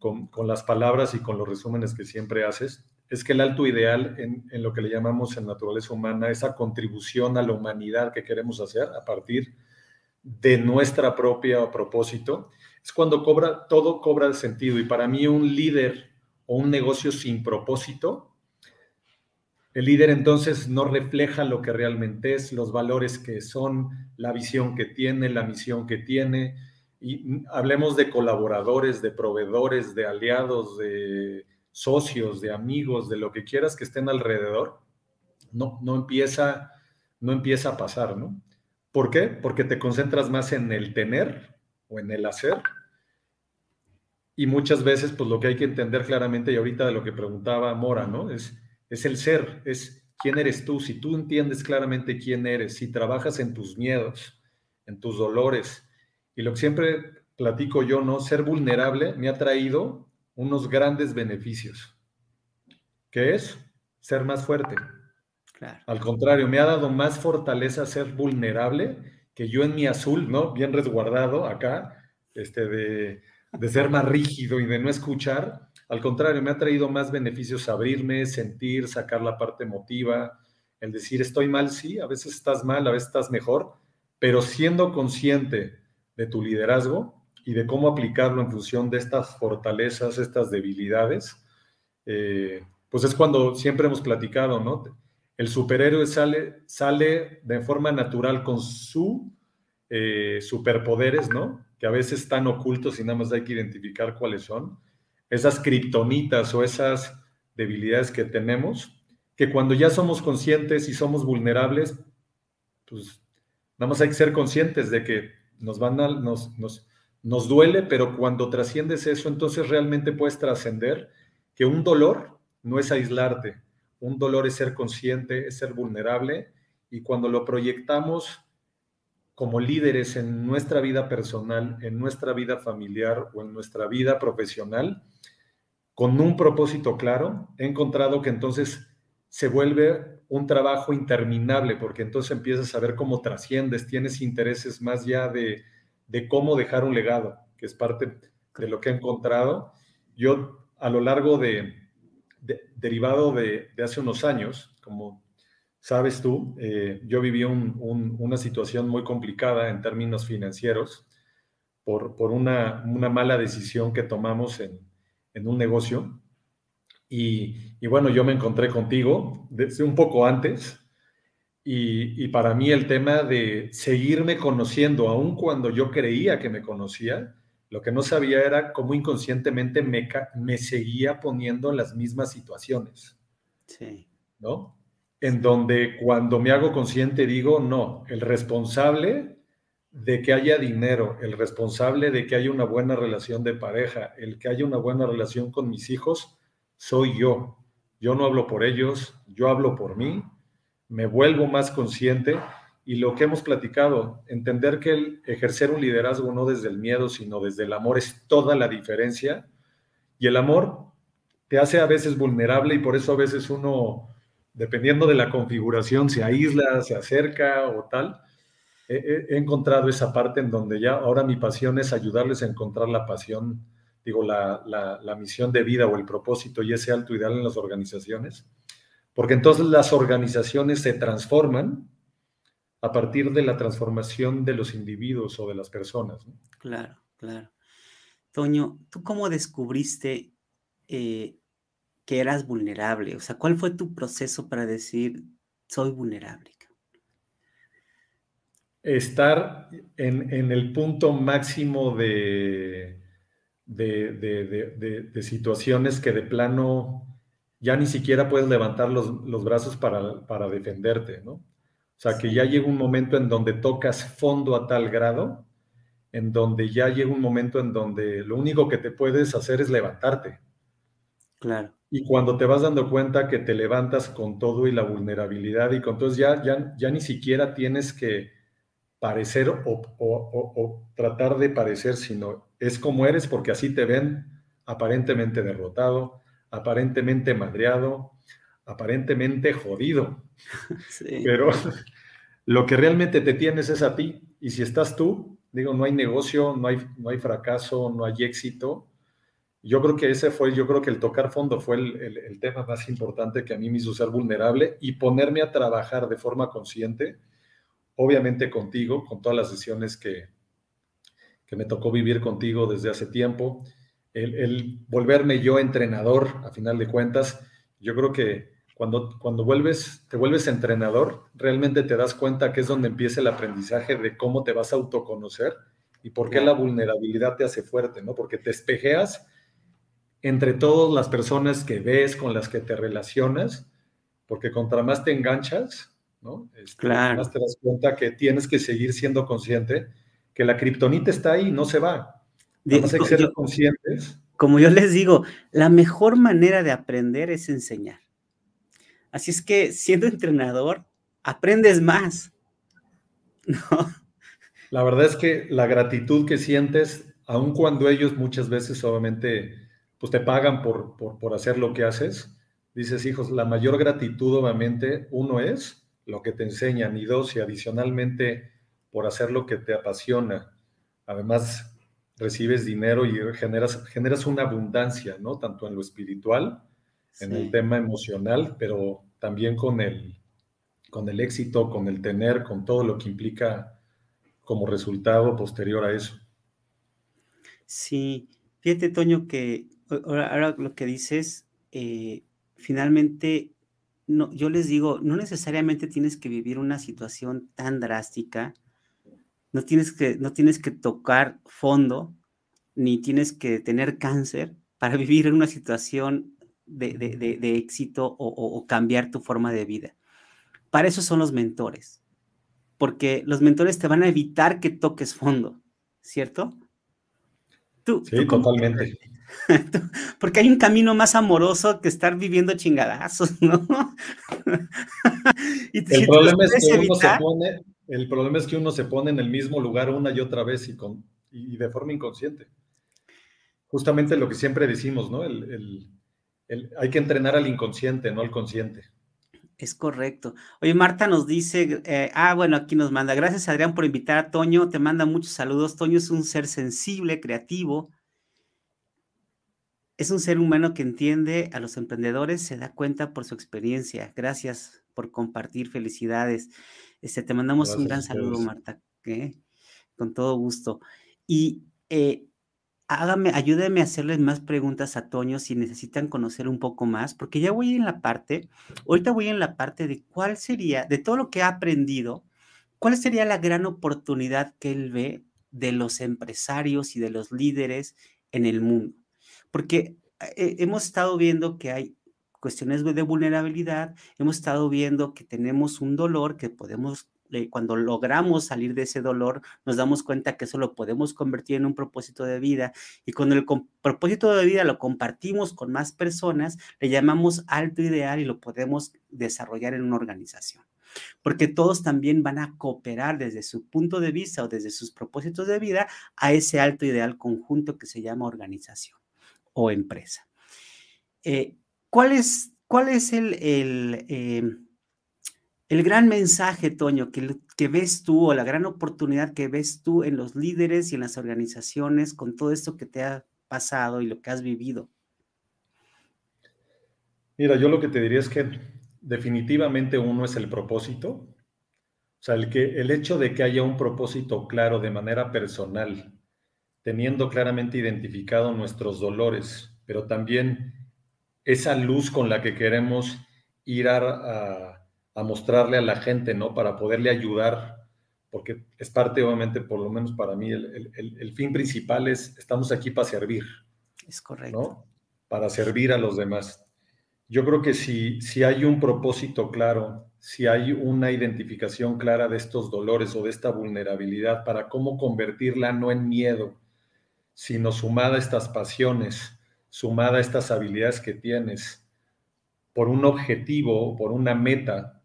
con, con, las palabras y con los resúmenes que siempre haces, es que el alto ideal en, lo que le llamamos en naturaleza humana, esa contribución a la humanidad que queremos hacer a partir de nuestra propia propósito, es cuando cobra, todo cobra sentido. Y para mí un líder o un negocio sin propósito, el líder entonces no refleja lo que realmente es, los valores que son, la visión que tiene, la misión que tiene. Y hablemos de colaboradores, de proveedores, de aliados, de socios, de amigos, de lo que quieras que estén alrededor. No, no empieza, no empieza a pasar, ¿no? ¿Por qué? Porque te concentras más en el tener o en el hacer. Y muchas veces, pues lo que hay que entender claramente, y ahorita de lo que preguntaba Mora, ¿no? Es, es el ser, es quién eres tú. Si tú entiendes claramente quién eres, si trabajas en tus miedos, en tus dolores, y lo que siempre platico yo, ¿no? Ser vulnerable me ha traído unos grandes beneficios. ¿Qué es? Ser más fuerte. Al contrario, me ha dado más fortaleza ser vulnerable que yo en mi azul, ¿no? Bien resguardado acá, este, de, de ser más rígido y de no escuchar. Al contrario, me ha traído más beneficios abrirme, sentir, sacar la parte emotiva, el decir estoy mal, sí, a veces estás mal, a veces estás mejor, pero siendo consciente de tu liderazgo y de cómo aplicarlo en función de estas fortalezas, estas debilidades, eh, pues es cuando siempre hemos platicado, ¿no? el superhéroe sale, sale de forma natural con sus eh, superpoderes, ¿no? Que a veces están ocultos y nada más hay que identificar cuáles son. Esas kriptonitas o esas debilidades que tenemos, que cuando ya somos conscientes y somos vulnerables, pues nada más hay que ser conscientes de que nos van a, nos, nos duele, pero cuando trasciendes eso, entonces realmente puedes trascender que un dolor no es aislarte, un dolor es ser consciente, es ser vulnerable y cuando lo proyectamos como líderes en nuestra vida personal, en nuestra vida familiar o en nuestra vida profesional, con un propósito claro, he encontrado que entonces se vuelve un trabajo interminable, porque entonces empiezas a ver cómo trasciendes, tienes intereses más ya de, de cómo dejar un legado, que es parte de lo que he encontrado. Yo a lo largo de, derivado de, hace unos años, como sabes tú, eh, yo viví una situación muy complicada en términos financieros por, por una, mala decisión que tomamos en, un negocio. Y, bueno, yo me encontré contigo desde un poco antes. Y, y, para mí el tema de seguirme conociendo, aun cuando yo creía que me conocía, lo que no sabía era cómo inconscientemente me, me seguía poniendo en las mismas situaciones. Sí. ¿No? En donde cuando me hago consciente digo, no, el responsable de que haya dinero, el responsable de que haya una buena relación de pareja, el que haya una buena relación con mis hijos, soy yo. Yo no hablo por ellos, yo hablo por mí, me vuelvo más consciente y lo que hemos platicado, entender que ejercer un liderazgo no desde el miedo, sino desde el amor es toda la diferencia. Y el amor te hace a veces vulnerable y por eso a veces uno, dependiendo de la configuración, se aísla, se acerca o tal. He, encontrado esa parte en donde ya ahora mi pasión es ayudarles a encontrar la pasión, digo, la, la misión de vida o el propósito y ese alto ideal en las organizaciones. Porque entonces las organizaciones se transforman a partir de la transformación de los individuos o de las personas. Claro, claro. Toño, ¿tú cómo descubriste eh, que eras vulnerable? O sea, ¿cuál fue tu proceso para decir, soy vulnerable? Estar en, el punto máximo de, de, situaciones que de plano ya ni siquiera puedes levantar los, los brazos para, para defenderte, ¿no? O sea, que ya llega un momento en donde tocas fondo a tal grado, en donde ya llega un momento en donde lo único que te puedes hacer es levantarte. Claro. Y cuando te vas dando cuenta que te levantas con todo y la vulnerabilidad y con todo, ya, ya, ya ni siquiera tienes que parecer o, tratar de parecer, sino es como eres porque así te ven aparentemente derrotado, aparentemente madreado, aparentemente jodido. Pero lo que realmente te tienes es a ti. Y si estás tú, digo, no hay negocio, no hay, no hay fracaso, no hay éxito. Yo creo que ese fue, yo creo que el tocar fondo fue el, el tema más importante que a mí me hizo ser vulnerable y ponerme a trabajar de forma consciente obviamente contigo, con todas las decisiones que, que me tocó vivir contigo desde hace tiempo, el, volverme yo entrenador, a final de cuentas, yo creo que cuando, cuando vuelves, te vuelves entrenador, realmente te das cuenta que es donde empieza el aprendizaje de cómo te vas a autoconocer y por qué la vulnerabilidad te hace fuerte, ¿no? Porque te espejeas entre todas las personas que ves, con las que te relacionas, porque contra más te enganchas, ¿no? Este, claro. Más te das cuenta que tienes que seguir siendo consciente que la kriptonita está ahí, no se va. Vamos a ser conscientes. Como yo les digo, la mejor manera de aprender es enseñar. Así es que siendo entrenador, aprendes más. [LAUGHS] La verdad es que la gratitud que sientes, aun cuando ellos muchas veces obviamente pues te pagan por, por, por hacer lo que haces, dices, hijos, la mayor gratitud obviamente uno es lo que te enseñan y dos, y adicionalmente por hacer lo que te apasiona, además recibes dinero y generas, generas una abundancia, ¿no? Tanto en lo espiritual, en el tema emocional, pero también con el, con el éxito, con el tener, con todo lo que implica como resultado posterior a eso. Sí, fíjate, Toño, que ahora, lo que dices, eh, finalmente no, yo les digo, no necesariamente tienes que vivir una situación tan drástica, no tienes que, no tienes que tocar fondo, ni tienes que tener cáncer para [LAUGHS] vivir en una situación de, éxito o, o, cambiar tu forma de vida. Para eso son los mentores, porque los mentores te van a evitar que toques fondo, ¿cierto? Tú, sí, totalmente. [LAUGHS] Porque hay un camino más amoroso que estar viviendo chingadazos, ¿no? [LAUGHS] el, problema es que uno se pone, el problema es que uno se pone en el mismo lugar una y otra vez y, con, y de forma inconsciente. Justamente lo que siempre decimos, ¿no? El, hay que entrenar al inconsciente, no al consciente. Es correcto. Oye, Marta nos dice, eh, ah, bueno, aquí nos manda, gracias Adrián por invitar a Toño, te manda muchos saludos. Toño es un ser sensible, creativo, es un ser humano que entiende a los emprendedores, se da cuenta por su experiencia. Gracias por compartir, felicidades. Este, te mandamos un gran saludo, Marta, con todo gusto. Y eh, hágame, ayúdeme a hacerles más preguntas a Toño si necesitan conocer un poco más, porque ya voy en la parte, ahorita voy en la parte de cuál sería, de todo lo que ha aprendido, cuál sería la gran oportunidad que él ve de los empresarios y de los líderes en el mundo porque eh, hemos estado viendo que hay cuestiones de vulnerabilidad, hemos estado viendo que tenemos un dolor que podemos, eh, cuando logramos salir de ese dolor, nos damos cuenta que eso lo podemos convertir en un propósito de vida y cuando el propósito de vida lo compartimos con más personas, le llamamos alto ideal y lo podemos desarrollar en una organización porque todos también van a cooperar desde su punto de vista o desde sus propósitos de vida a ese alto ideal conjunto que se llama organización o empresa. Eh, ¿cuál, es, ¿Cuál es el, el, em, el gran mensaje, Toño, que, que, ves tú o la gran oportunidad que ves tú en los líderes y en las organizaciones con todo esto que te ha pasado y lo que has vivido? Mira, yo lo que te diría es que definitivamente uno es el propósito. O sea, el, que, el hecho de que haya un propósito claro de manera personal teniendo claramente identificado nuestros dolores, pero también esa luz con la que queremos ir a, mostrarle a la gente, ¿no? Para poderle ayudar, porque es parte, obviamente, por lo menos para mí, el, fin principal es, estamos aquí para servir. Es correcto. ¿no? Para servir a los demás. Yo creo que si, si hay un propósito claro, si hay una identificación clara de estos dolores o de esta vulnerabilidad para cómo convertirla no en miedo, sino sumada a estas pasiones, sumada a estas habilidades que tienes, por un objetivo, por una meta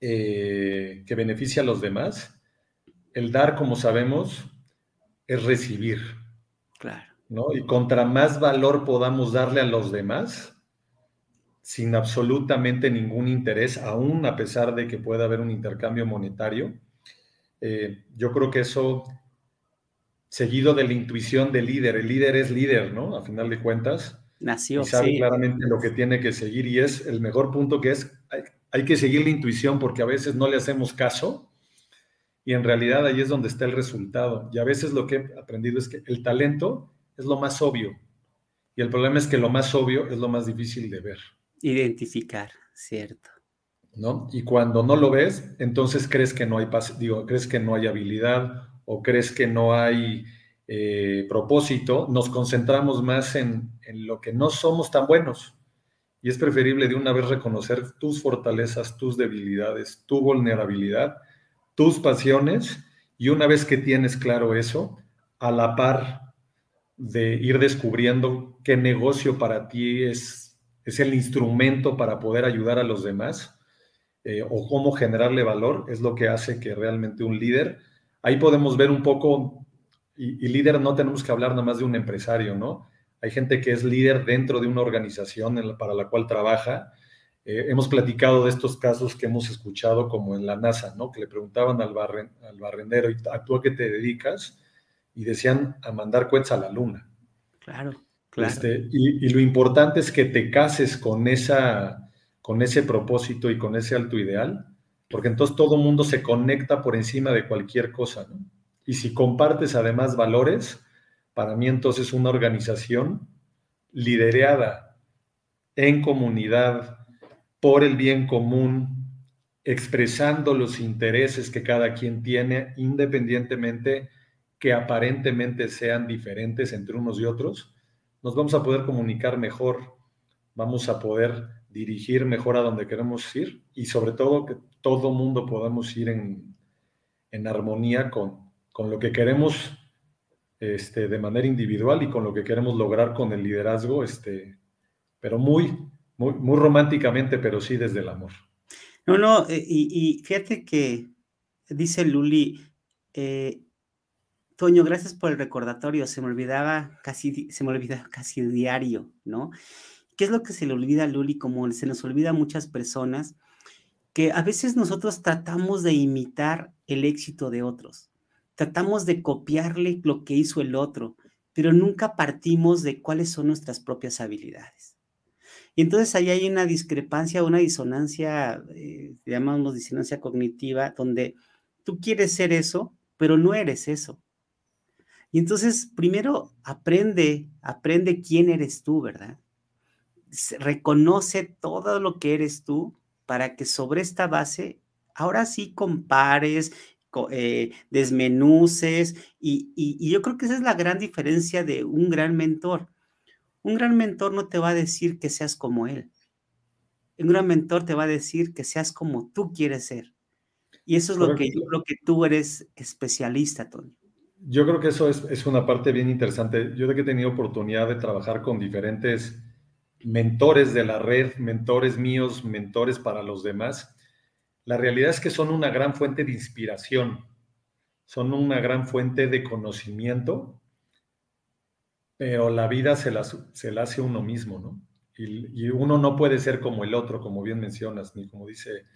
eh, que beneficia a los demás, el dar, como sabemos, es recibir. Claro. ¿no? Y contra más valor podamos darle a los demás, sin absolutamente ningún interés, aún a pesar de que pueda haber un intercambio monetario, eh, yo creo que eso, seguido de la intuición del líder, el líder es líder, ¿no? A final de cuentas. Nació. Y sabe claramente lo que tiene que seguir y es el mejor punto que es, hay, hay que seguir la intuición porque a veces no le hacemos caso y en realidad ahí es donde está el resultado. Y a veces lo que he aprendido es que el talento es lo más obvio. Y el problema es que lo más obvio es lo más difícil de ver. Identificar, cierto. ¿No? Y cuando no lo ves, entonces crees que no hay, digo, crees que no hay habilidad o crees que no hay eh, propósito, nos concentramos más en, en lo que no somos tan buenos. Y es preferible de una vez reconocer tus fortalezas, tus debilidades, tu vulnerabilidad tus pasiones y una vez que tienes claro eso, a la par de ir descubriendo qué negocio para ti es, es el instrumento para poder ayudar a los demás eh, o cómo generarle valor, es lo que hace que realmente un líder, ahí podemos ver un poco, y, y líder no tenemos que hablar nada más de un empresario, ¿no? Hay gente que es líder dentro de una organización para la cual trabaja eh, hemos platicado de estos casos que hemos escuchado como en la NASA, ¿no? Que le preguntaban al, al barrendero, ¿a tú a qué te dedicas? Y decían a mandar cohetes a la luna. Claro, claro. Este, y, lo importante es que te cases con, esa, con ese propósito y con ese alto ideal, porque entonces todo mundo se conecta por encima de cualquier cosa, ¿no? Y si compartes además valores, para mí entonces una organización liderada en comunidad, por el bien común, expresando los intereses que cada quien tiene, independientemente que aparentemente sean diferentes entre unos y otros, nos vamos a poder comunicar mejor, vamos a poder dirigir mejor a donde queremos ir y sobre todo que todo mundo podamos ir en, armonía con, con, lo que queremos este, de manera individual y con lo que queremos lograr con el liderazgo, este, pero muy, muy, románticamente, pero sí desde el amor. No, no, eh, y, fíjate que dice Luli, eh, Toño, gracias por el recordatorio, se me olvidaba casi, se me olvidaba casi diario, ¿no? ¿Qué es lo que se le olvida a Luli? Como se nos olvida a muchas personas, que a veces nosotros tratamos de imitar el éxito de otros, tratamos de copiarle lo que hizo el otro, pero nunca partimos de cuáles son nuestras propias habilidades. Y entonces ahí hay una discrepancia, una disonancia, eh, llamamos disonancia cognitiva, donde tú quieres ser eso, pero no eres eso. Y entonces, primero aprende, aprende quién eres tú, ¿verdad? Reconoce todo lo que eres tú para que sobre esta base, ahora sí compares, eh, desmenuces, y, y yo creo que esa es la gran diferencia de un gran mentor un gran mentor no te va a decir que seas como él. Un gran mentor te va a decir que seas como tú quieres ser. Y eso es lo que, lo que tú eres especialista, Tony. Yo creo que eso es, es, una parte bien interesante. Yo de que he tenido oportunidad de trabajar con diferentes mentores de la red, mentores míos, mentores para los demás. La realidad es que son una gran fuente de inspiración, son una gran fuente de conocimiento pero la vida se la, se la hace uno mismo, ¿no? Y, uno no puede ser como el otro, como bien mencionas, ni como dice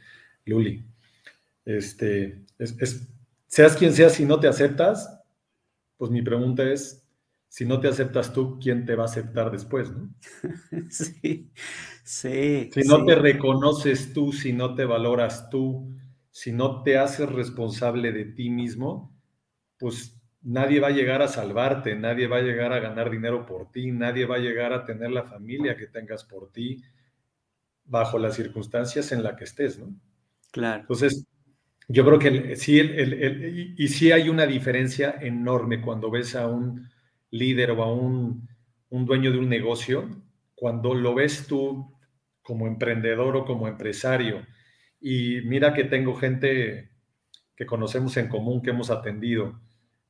Luli. Este, es, seas quien seas, si no te aceptas, pues mi pregunta es, si no te aceptas tú, ¿quién te va a aceptar después, no? [LAUGHS] Sí, sí. Si no te reconoces tú, si no te valoras tú, si no te haces responsable de ti mismo, pues nadie va a llegar a salvarte, nadie va a llegar a ganar dinero por ti, nadie va a llegar a tener la familia que tengas por ti bajo las circunstancias en las que estés, ¿no? Claro. Entonces, yo creo que sí, el, y sí hay una diferencia enorme cuando ves a un líder o a un, un dueño de un negocio, cuando lo ves tú como emprendedor o como empresario. Y mira que tengo gente que conocemos en común, que hemos atendido,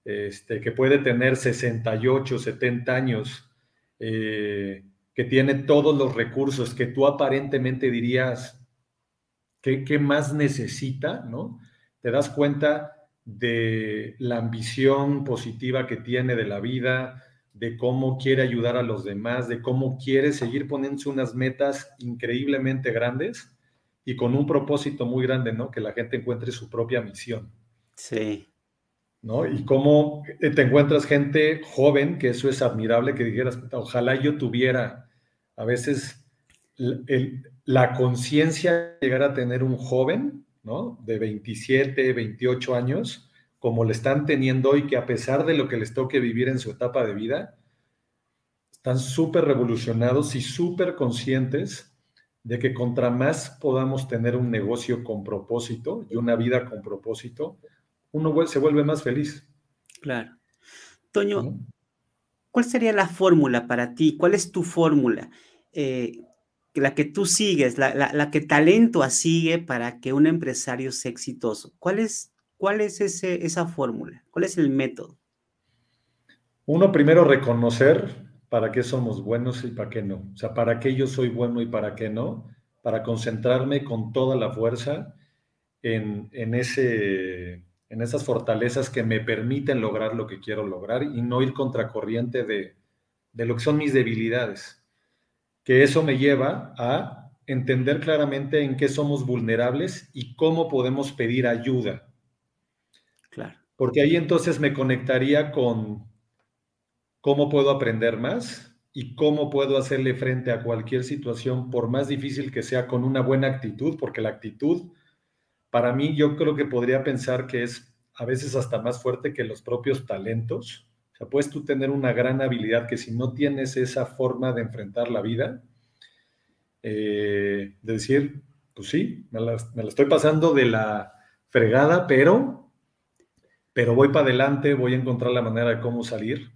este, que puede tener 68, 70 años, eh, que tiene todos los recursos que tú aparentemente dirías, ¿qué, más necesita? ¿no? Te das cuenta de la ambición positiva que tiene de la vida, de cómo quiere ayudar a los demás, de cómo quiere seguir poniéndose unas metas increíblemente grandes y con un propósito muy grande, ¿no? Que la gente encuentre su propia misión. Sí. ¿No? Y cómo te encuentras gente joven, que eso es admirable, que dijeras, ojalá yo tuviera a veces la conciencia de llegar a tener un joven, ¿no? De 27, 28 años, como le están teniendo hoy, que a pesar de lo que les toque vivir en su etapa de vida, están súper revolucionados y súper conscientes de que contra más podamos tener un negocio con propósito y una vida con propósito, uno se vuelve más feliz. Claro. Toño, ¿cuál sería la fórmula para ti? ¿Cuál es tu fórmula? Eh, la que tú sigues, la, que talento sigue para que un empresario sea exitoso. ¿Cuál es, cuál es ese, esa fórmula? ¿Cuál es el método? Uno, primero reconocer para qué somos buenos y para qué no. O sea, para qué yo soy bueno y para qué no. Para concentrarme con toda la fuerza en, ese, en esas fortalezas que me permiten lograr lo que quiero lograr y no ir contracorriente de, de lo que son mis debilidades. Que eso me lleva a entender claramente en qué somos vulnerables y cómo podemos pedir ayuda. Claro. Porque ahí entonces me conectaría con cómo puedo aprender más y cómo puedo hacerle frente a cualquier situación, por más difícil que sea, con una buena actitud, porque la actitud, para mí, yo creo que podría pensar que es a veces hasta más fuerte que los propios talentos. Sea, puedes tú tener una gran habilidad que si no tienes esa forma de enfrentar la vida, eh, de decir, pues sí, me la, estoy pasando de la fregada, pero, pero voy para adelante, voy a encontrar la manera de cómo salir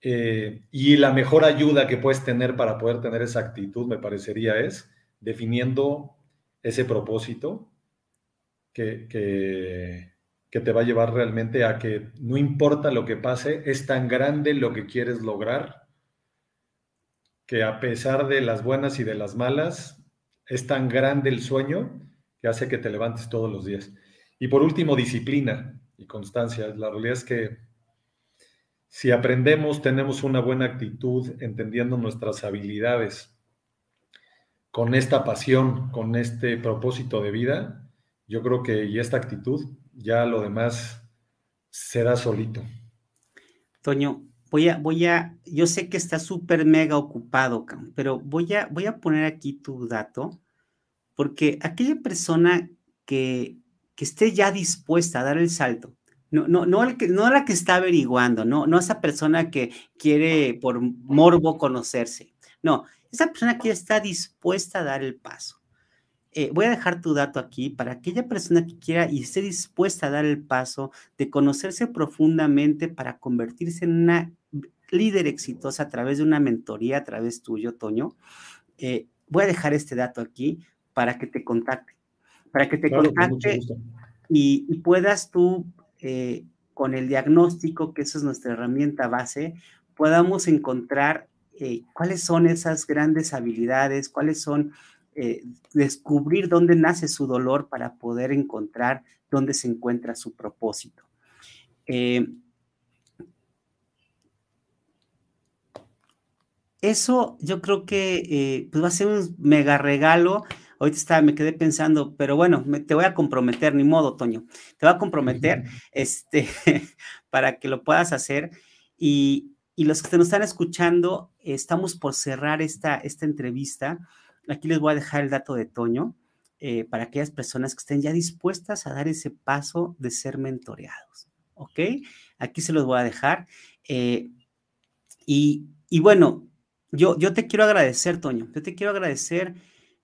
eh, y la mejor ayuda que puedes tener para poder tener esa actitud, me parecería, es definiendo ese propósito que, te va a llevar realmente a que no importa lo que pase, es tan grande lo que quieres lograr, que a pesar de las buenas y de las malas, es tan grande el sueño que hace que te levantes todos los días. Y por último, disciplina y constancia. La realidad es que si aprendemos, tenemos una buena actitud, entendiendo nuestras habilidades, con esta pasión, con este propósito de vida, yo creo que y esta actitud, ya lo demás se da solito. Toño, voy a, voy a, yo sé que está súper mega ocupado, pero voy a, voy a poner aquí tu dato, porque aquella persona que, que esté ya dispuesta a dar el salto, no, no, no, el que, no la que está averiguando, no, no esa persona que quiere por morbo conocerse. No, esa persona que está dispuesta a dar el paso. Eh, voy a dejar tu dato aquí para aquella persona que quiera y esté dispuesta a dar el paso de conocerse profundamente para convertirse en una líder exitosa a través de una mentoría, a través tuyo, Toño. Eh, voy a dejar este dato aquí para que te contacte, para que te contacte y, y, puedas tú eh, con el diagnóstico, que esa es nuestra herramienta base, podamos encontrar eh, cuáles son esas grandes habilidades, cuáles son, eh, descubrir dónde nace su dolor para poder encontrar dónde se encuentra su propósito. eso yo creo que pues va a ser un mega regalo Ahorita estaba, me quedé pensando, pero bueno, te voy a comprometer, ni modo, Toño. Te voy a comprometer [LAUGHS] este, [LAUGHS] para que lo puedas hacer. Y, los que nos están escuchando, estamos por cerrar esta, esta entrevista. Aquí les voy a dejar el dato de Toño eh, para aquellas personas que estén ya dispuestas a dar ese paso de ser mentoreados. ¿Ok? Aquí se los voy a dejar. Eh, y, y, bueno, yo, yo te quiero agradecer, Toño. Yo te quiero agradecer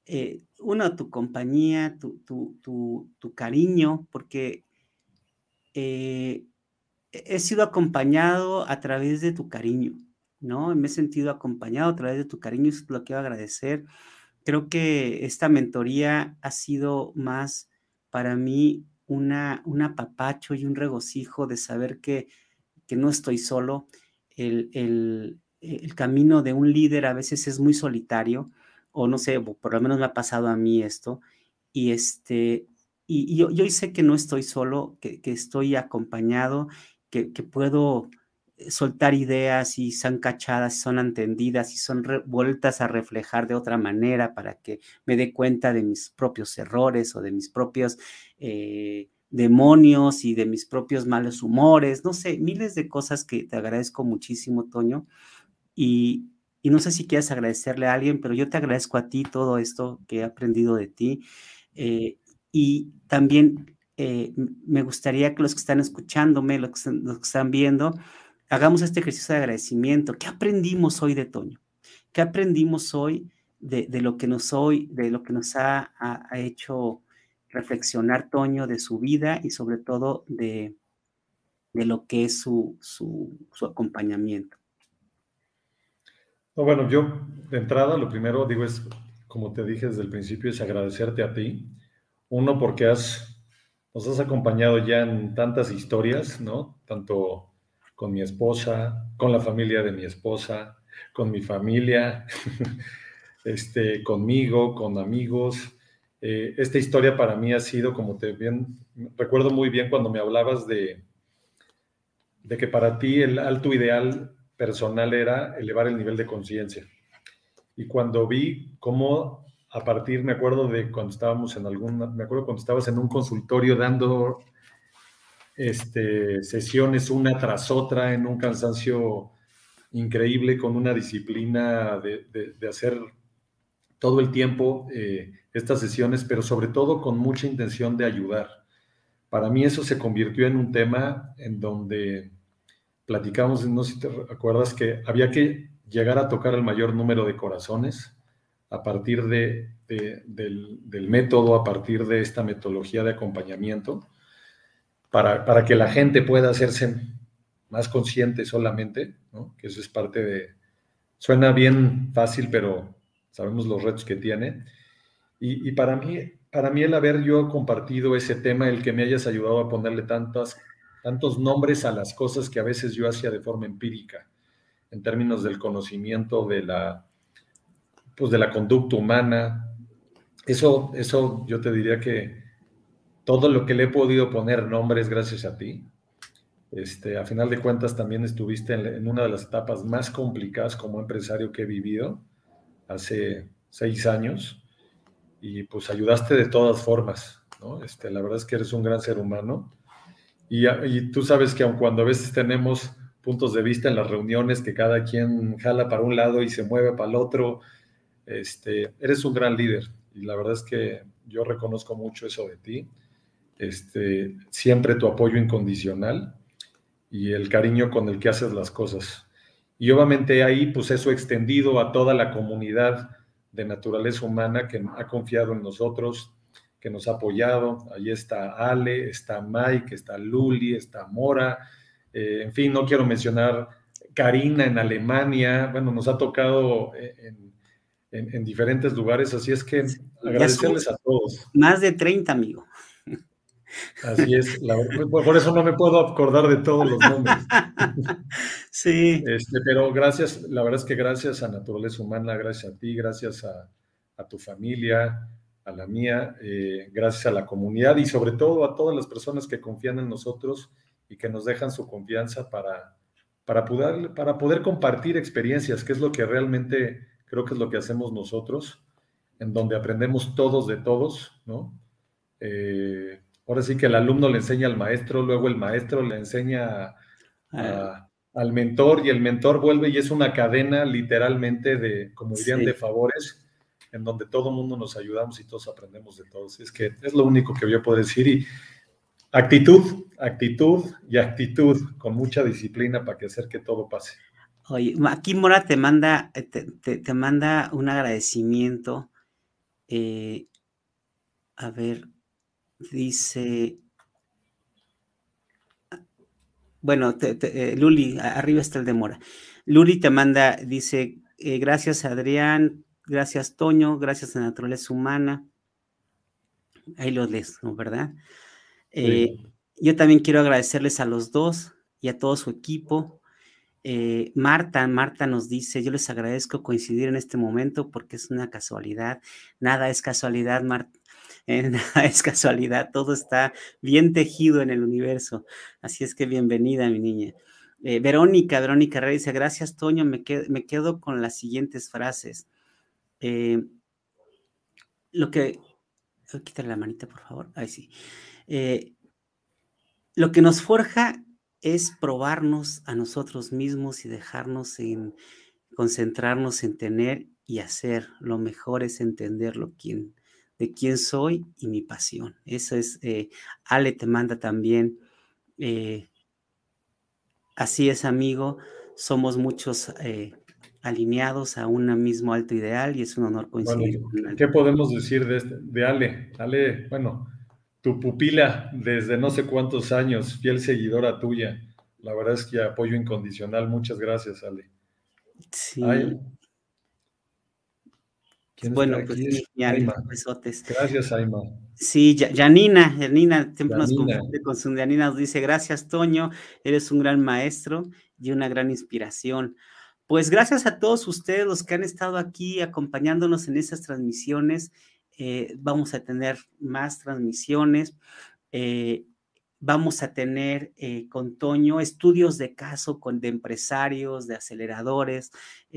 eh, uno, tu compañía, tu, cariño, porque eh, he sido acompañado a través de tu cariño, ¿no? Me he sentido acompañado a través de tu cariño y es lo quiero agradecer. Creo que esta mentoría ha sido más para mí una, un apapacho y un regocijo de saber que, no estoy solo. el, el camino de un líder a veces es muy solitario o no sé, por lo menos me ha pasado a mí esto, y este, y, yo, hoy sé que no estoy solo, que, estoy acompañado, que, puedo eh, soltar ideas y son cachadas, y son entendidas y son vueltas a reflejar de otra manera para que me dé cuenta de mis propios errores o de mis propios eh, demonios y de mis propios malos humores, no sé, miles de cosas que te agradezco muchísimo, Toño. Y, no sé si quieres agradecerle a alguien, pero yo te agradezco a ti todo esto que he aprendido de ti. Eh, y también eh, me gustaría que los que están escuchándome, los que, están viendo, hagamos este ejercicio de agradecimiento. ¿Qué aprendimos hoy de Toño? ¿Qué aprendimos hoy de, lo que nos hoy, de lo que nos ha, hecho reflexionar Toño de su vida y sobre todo de, lo que es su, su, acompañamiento? bueno, yo de entrada lo primero digo es, como te dije desde el principio, es agradecerte a ti uno, porque has, nos has acompañado ya en tantas historias, ¿no? Tanto con mi esposa, con la familia de mi esposa, con mi familia, [LAUGHS] este, conmigo, con amigos. Eh, esta historia para mí ha sido, como te bien, recuerdo muy bien cuando me hablabas de, de que para ti el alto ideal personal era elevar el nivel de conciencia. Y cuando vi cómo a partir, me acuerdo de cuando estábamos en alguna, me acuerdo cuando estabas en un consultorio dando este, sesiones una tras otra en un cansancio increíble, con una disciplina de, hacer todo el tiempo eh, estas sesiones, pero sobre todo con mucha intención de ayudar. Para mí eso se convirtió en un tema en donde platicamos, no sé si te acuerdas, que había que llegar a tocar el mayor número de corazones a partir de, del, método, a partir de esta metodología de acompañamiento, para, para, que la gente pueda hacerse más consciente solamente, ¿no? que eso es parte de... Suena bien fácil, pero sabemos los retos que tiene. Y, y, para, mí, para mí el haber yo compartido ese tema, el que me hayas ayudado a ponerle tantas, tantos nombres a las cosas que a veces yo hacía de forma empírica, en términos del conocimiento de la, pues, de la conducta humana. Eso, eso yo te diría que todo lo que le he podido poner nombres gracias a ti. Este, a final de cuentas también estuviste en, una de las etapas más complicadas como empresario que he vivido hace seis años y pues ayudaste de todas formas, ¿no? Este, la verdad es que eres un gran ser humano y, y tú sabes que aun cuando a veces tenemos puntos de vista en las reuniones que cada quien jala para un lado y se mueve para el otro este, eres un gran líder y la verdad es que yo reconozco mucho eso de ti. Este, siempre tu apoyo incondicional y el cariño con el que haces las cosas. Y obviamente ahí, pues eso extendido a toda la comunidad de naturaleza humana que ha confiado en nosotros, que nos ha apoyado. Ahí está Ale, está Mike, está Luli, está Mora. Eh, en fin, no quiero mencionar Karina en Alemania. Bueno, nos ha tocado eh, en, en, diferentes lugares, así es que agradecerles a todos. Más de 30, amigo. Así es, por eso no me puedo acordar de todos los nombres. [LAUGHS] Sí. Este, pero gracias, la verdad es que gracias a Naturaleza Humana, gracias a ti, gracias a, tu familia, a la mía, eh, gracias a la comunidad y sobre todo a todas las personas que confían en nosotros y que nos dejan su confianza para, para, poder, para poder compartir experiencias, que es lo que realmente creo que es lo que hacemos nosotros, en donde aprendemos todos de todos, ¿no? Eh, ahora sí que el alumno le enseña al maestro, luego el maestro le enseña al mentor y el mentor vuelve y es una cadena literalmente de, como dirían, de favores, en donde todo el mundo nos ayudamos y todos aprendemos de todos. Es que es lo único que yo puedo decir y actitud, actitud y actitud con mucha disciplina para que hacer que todo pase. Oye, aquí Mora te manda, te, manda un agradecimiento. Eh, a ver, dice. Bueno, eh, Luli, arriba está el de Mora. Luli te manda, dice, gracias Adrián, gracias Toño, gracias a Naturaleza Humana. Ahí los lees, ¿verdad? Yo también quiero agradecerles a los dos y a todo su equipo Eh, Marta, Marta nos dice, yo les agradezco coincidir en este momento porque es una casualidad. Nada es casualidad, Marta. Eh, [LAUGHS] es casualidad, todo está bien tejido en el universo. Así es que bienvenida, mi niña. Eh, Verónica, Verónica Rey dice, gracias, Toño, me quedo, con las siguientes frases. lo que... La manita, por favor. Sí. lo que nos forja es probarnos a nosotros mismos y dejarnos en concentrarnos en tener y hacer. Lo mejor es entender lo quién, de quién soy y mi pasión. Eso es, eh, Ale te manda también. Eh, así es, amigo. Somos muchos eh, alineados a un mismo alto ideal y es un honor coincidir. ¿Qué podemos decir de, este, de Ale? Ale, bueno, tu pupila desde no sé cuántos años, fiel seguidora tuya. La verdad es que apoyo incondicional. Muchas gracias, Ale. Sí. Bueno, pues sí, Gracias, Aima. Sí, Janina, Janina, siempre nos confunde con su Janina, nos dice, gracias, Toño, eres un gran maestro y una gran inspiración. Pues gracias a todos ustedes los que han estado aquí acompañándonos en esas transmisiones. Eh, vamos a tener más transmisiones. Eh, vamos a tener eh, con Toño estudios de caso con, de empresarios, de aceleradores.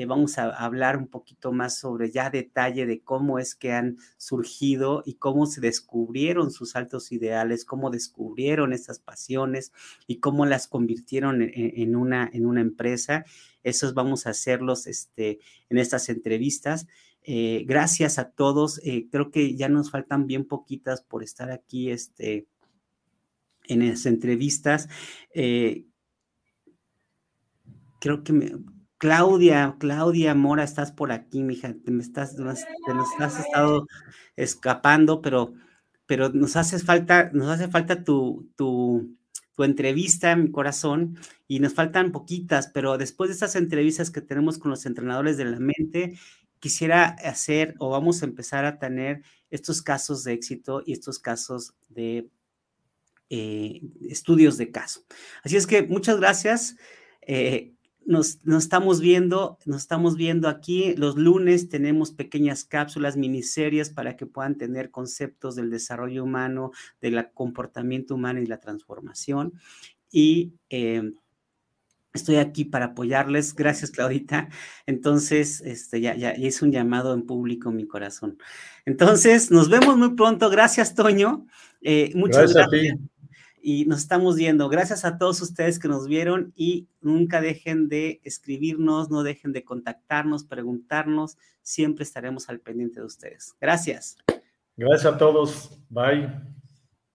vamos a hablar un poquito más sobre ya detalle de cómo es que han surgido y cómo se descubrieron sus altos ideales, cómo descubrieron estas pasiones y cómo las convirtieron en, una, en una empresa. Esos vamos a hacerlos este, en estas entrevistas. Eh, gracias a todos. Eh, creo que ya nos faltan bien poquitas por estar aquí este, en las entrevistas. Eh, creo que me, Claudia, Claudia Mora, estás por aquí, mija. Te me estás, te nos has estado escapando, pero, pero nos hace falta, nos hace falta tu, tu, tu entrevista, mi corazón, y nos faltan poquitas, pero después de estas entrevistas que tenemos con los entrenadores de la mente, quisiera hacer o vamos a empezar a tener estos casos de éxito y estos casos de eh, estudios de caso. Así es que muchas gracias. Eh, nos, estamos viendo, nos estamos viendo aquí. Los lunes tenemos pequeñas cápsulas, miniseries para que puedan tener conceptos del desarrollo humano, del comportamiento humano y la transformación. Y eh, Estoy aquí para apoyarles. Gracias, Claudita. Entonces, este, ya, ya, hice un llamado en público en mi corazón. Entonces, nos vemos muy pronto. Gracias, Toño. Eh, muchas gracias. Y nos estamos viendo. Gracias a todos ustedes que nos vieron y nunca dejen de escribirnos, no dejen de contactarnos, preguntarnos. Siempre estaremos al pendiente de ustedes. Gracias. Gracias a todos. Bye.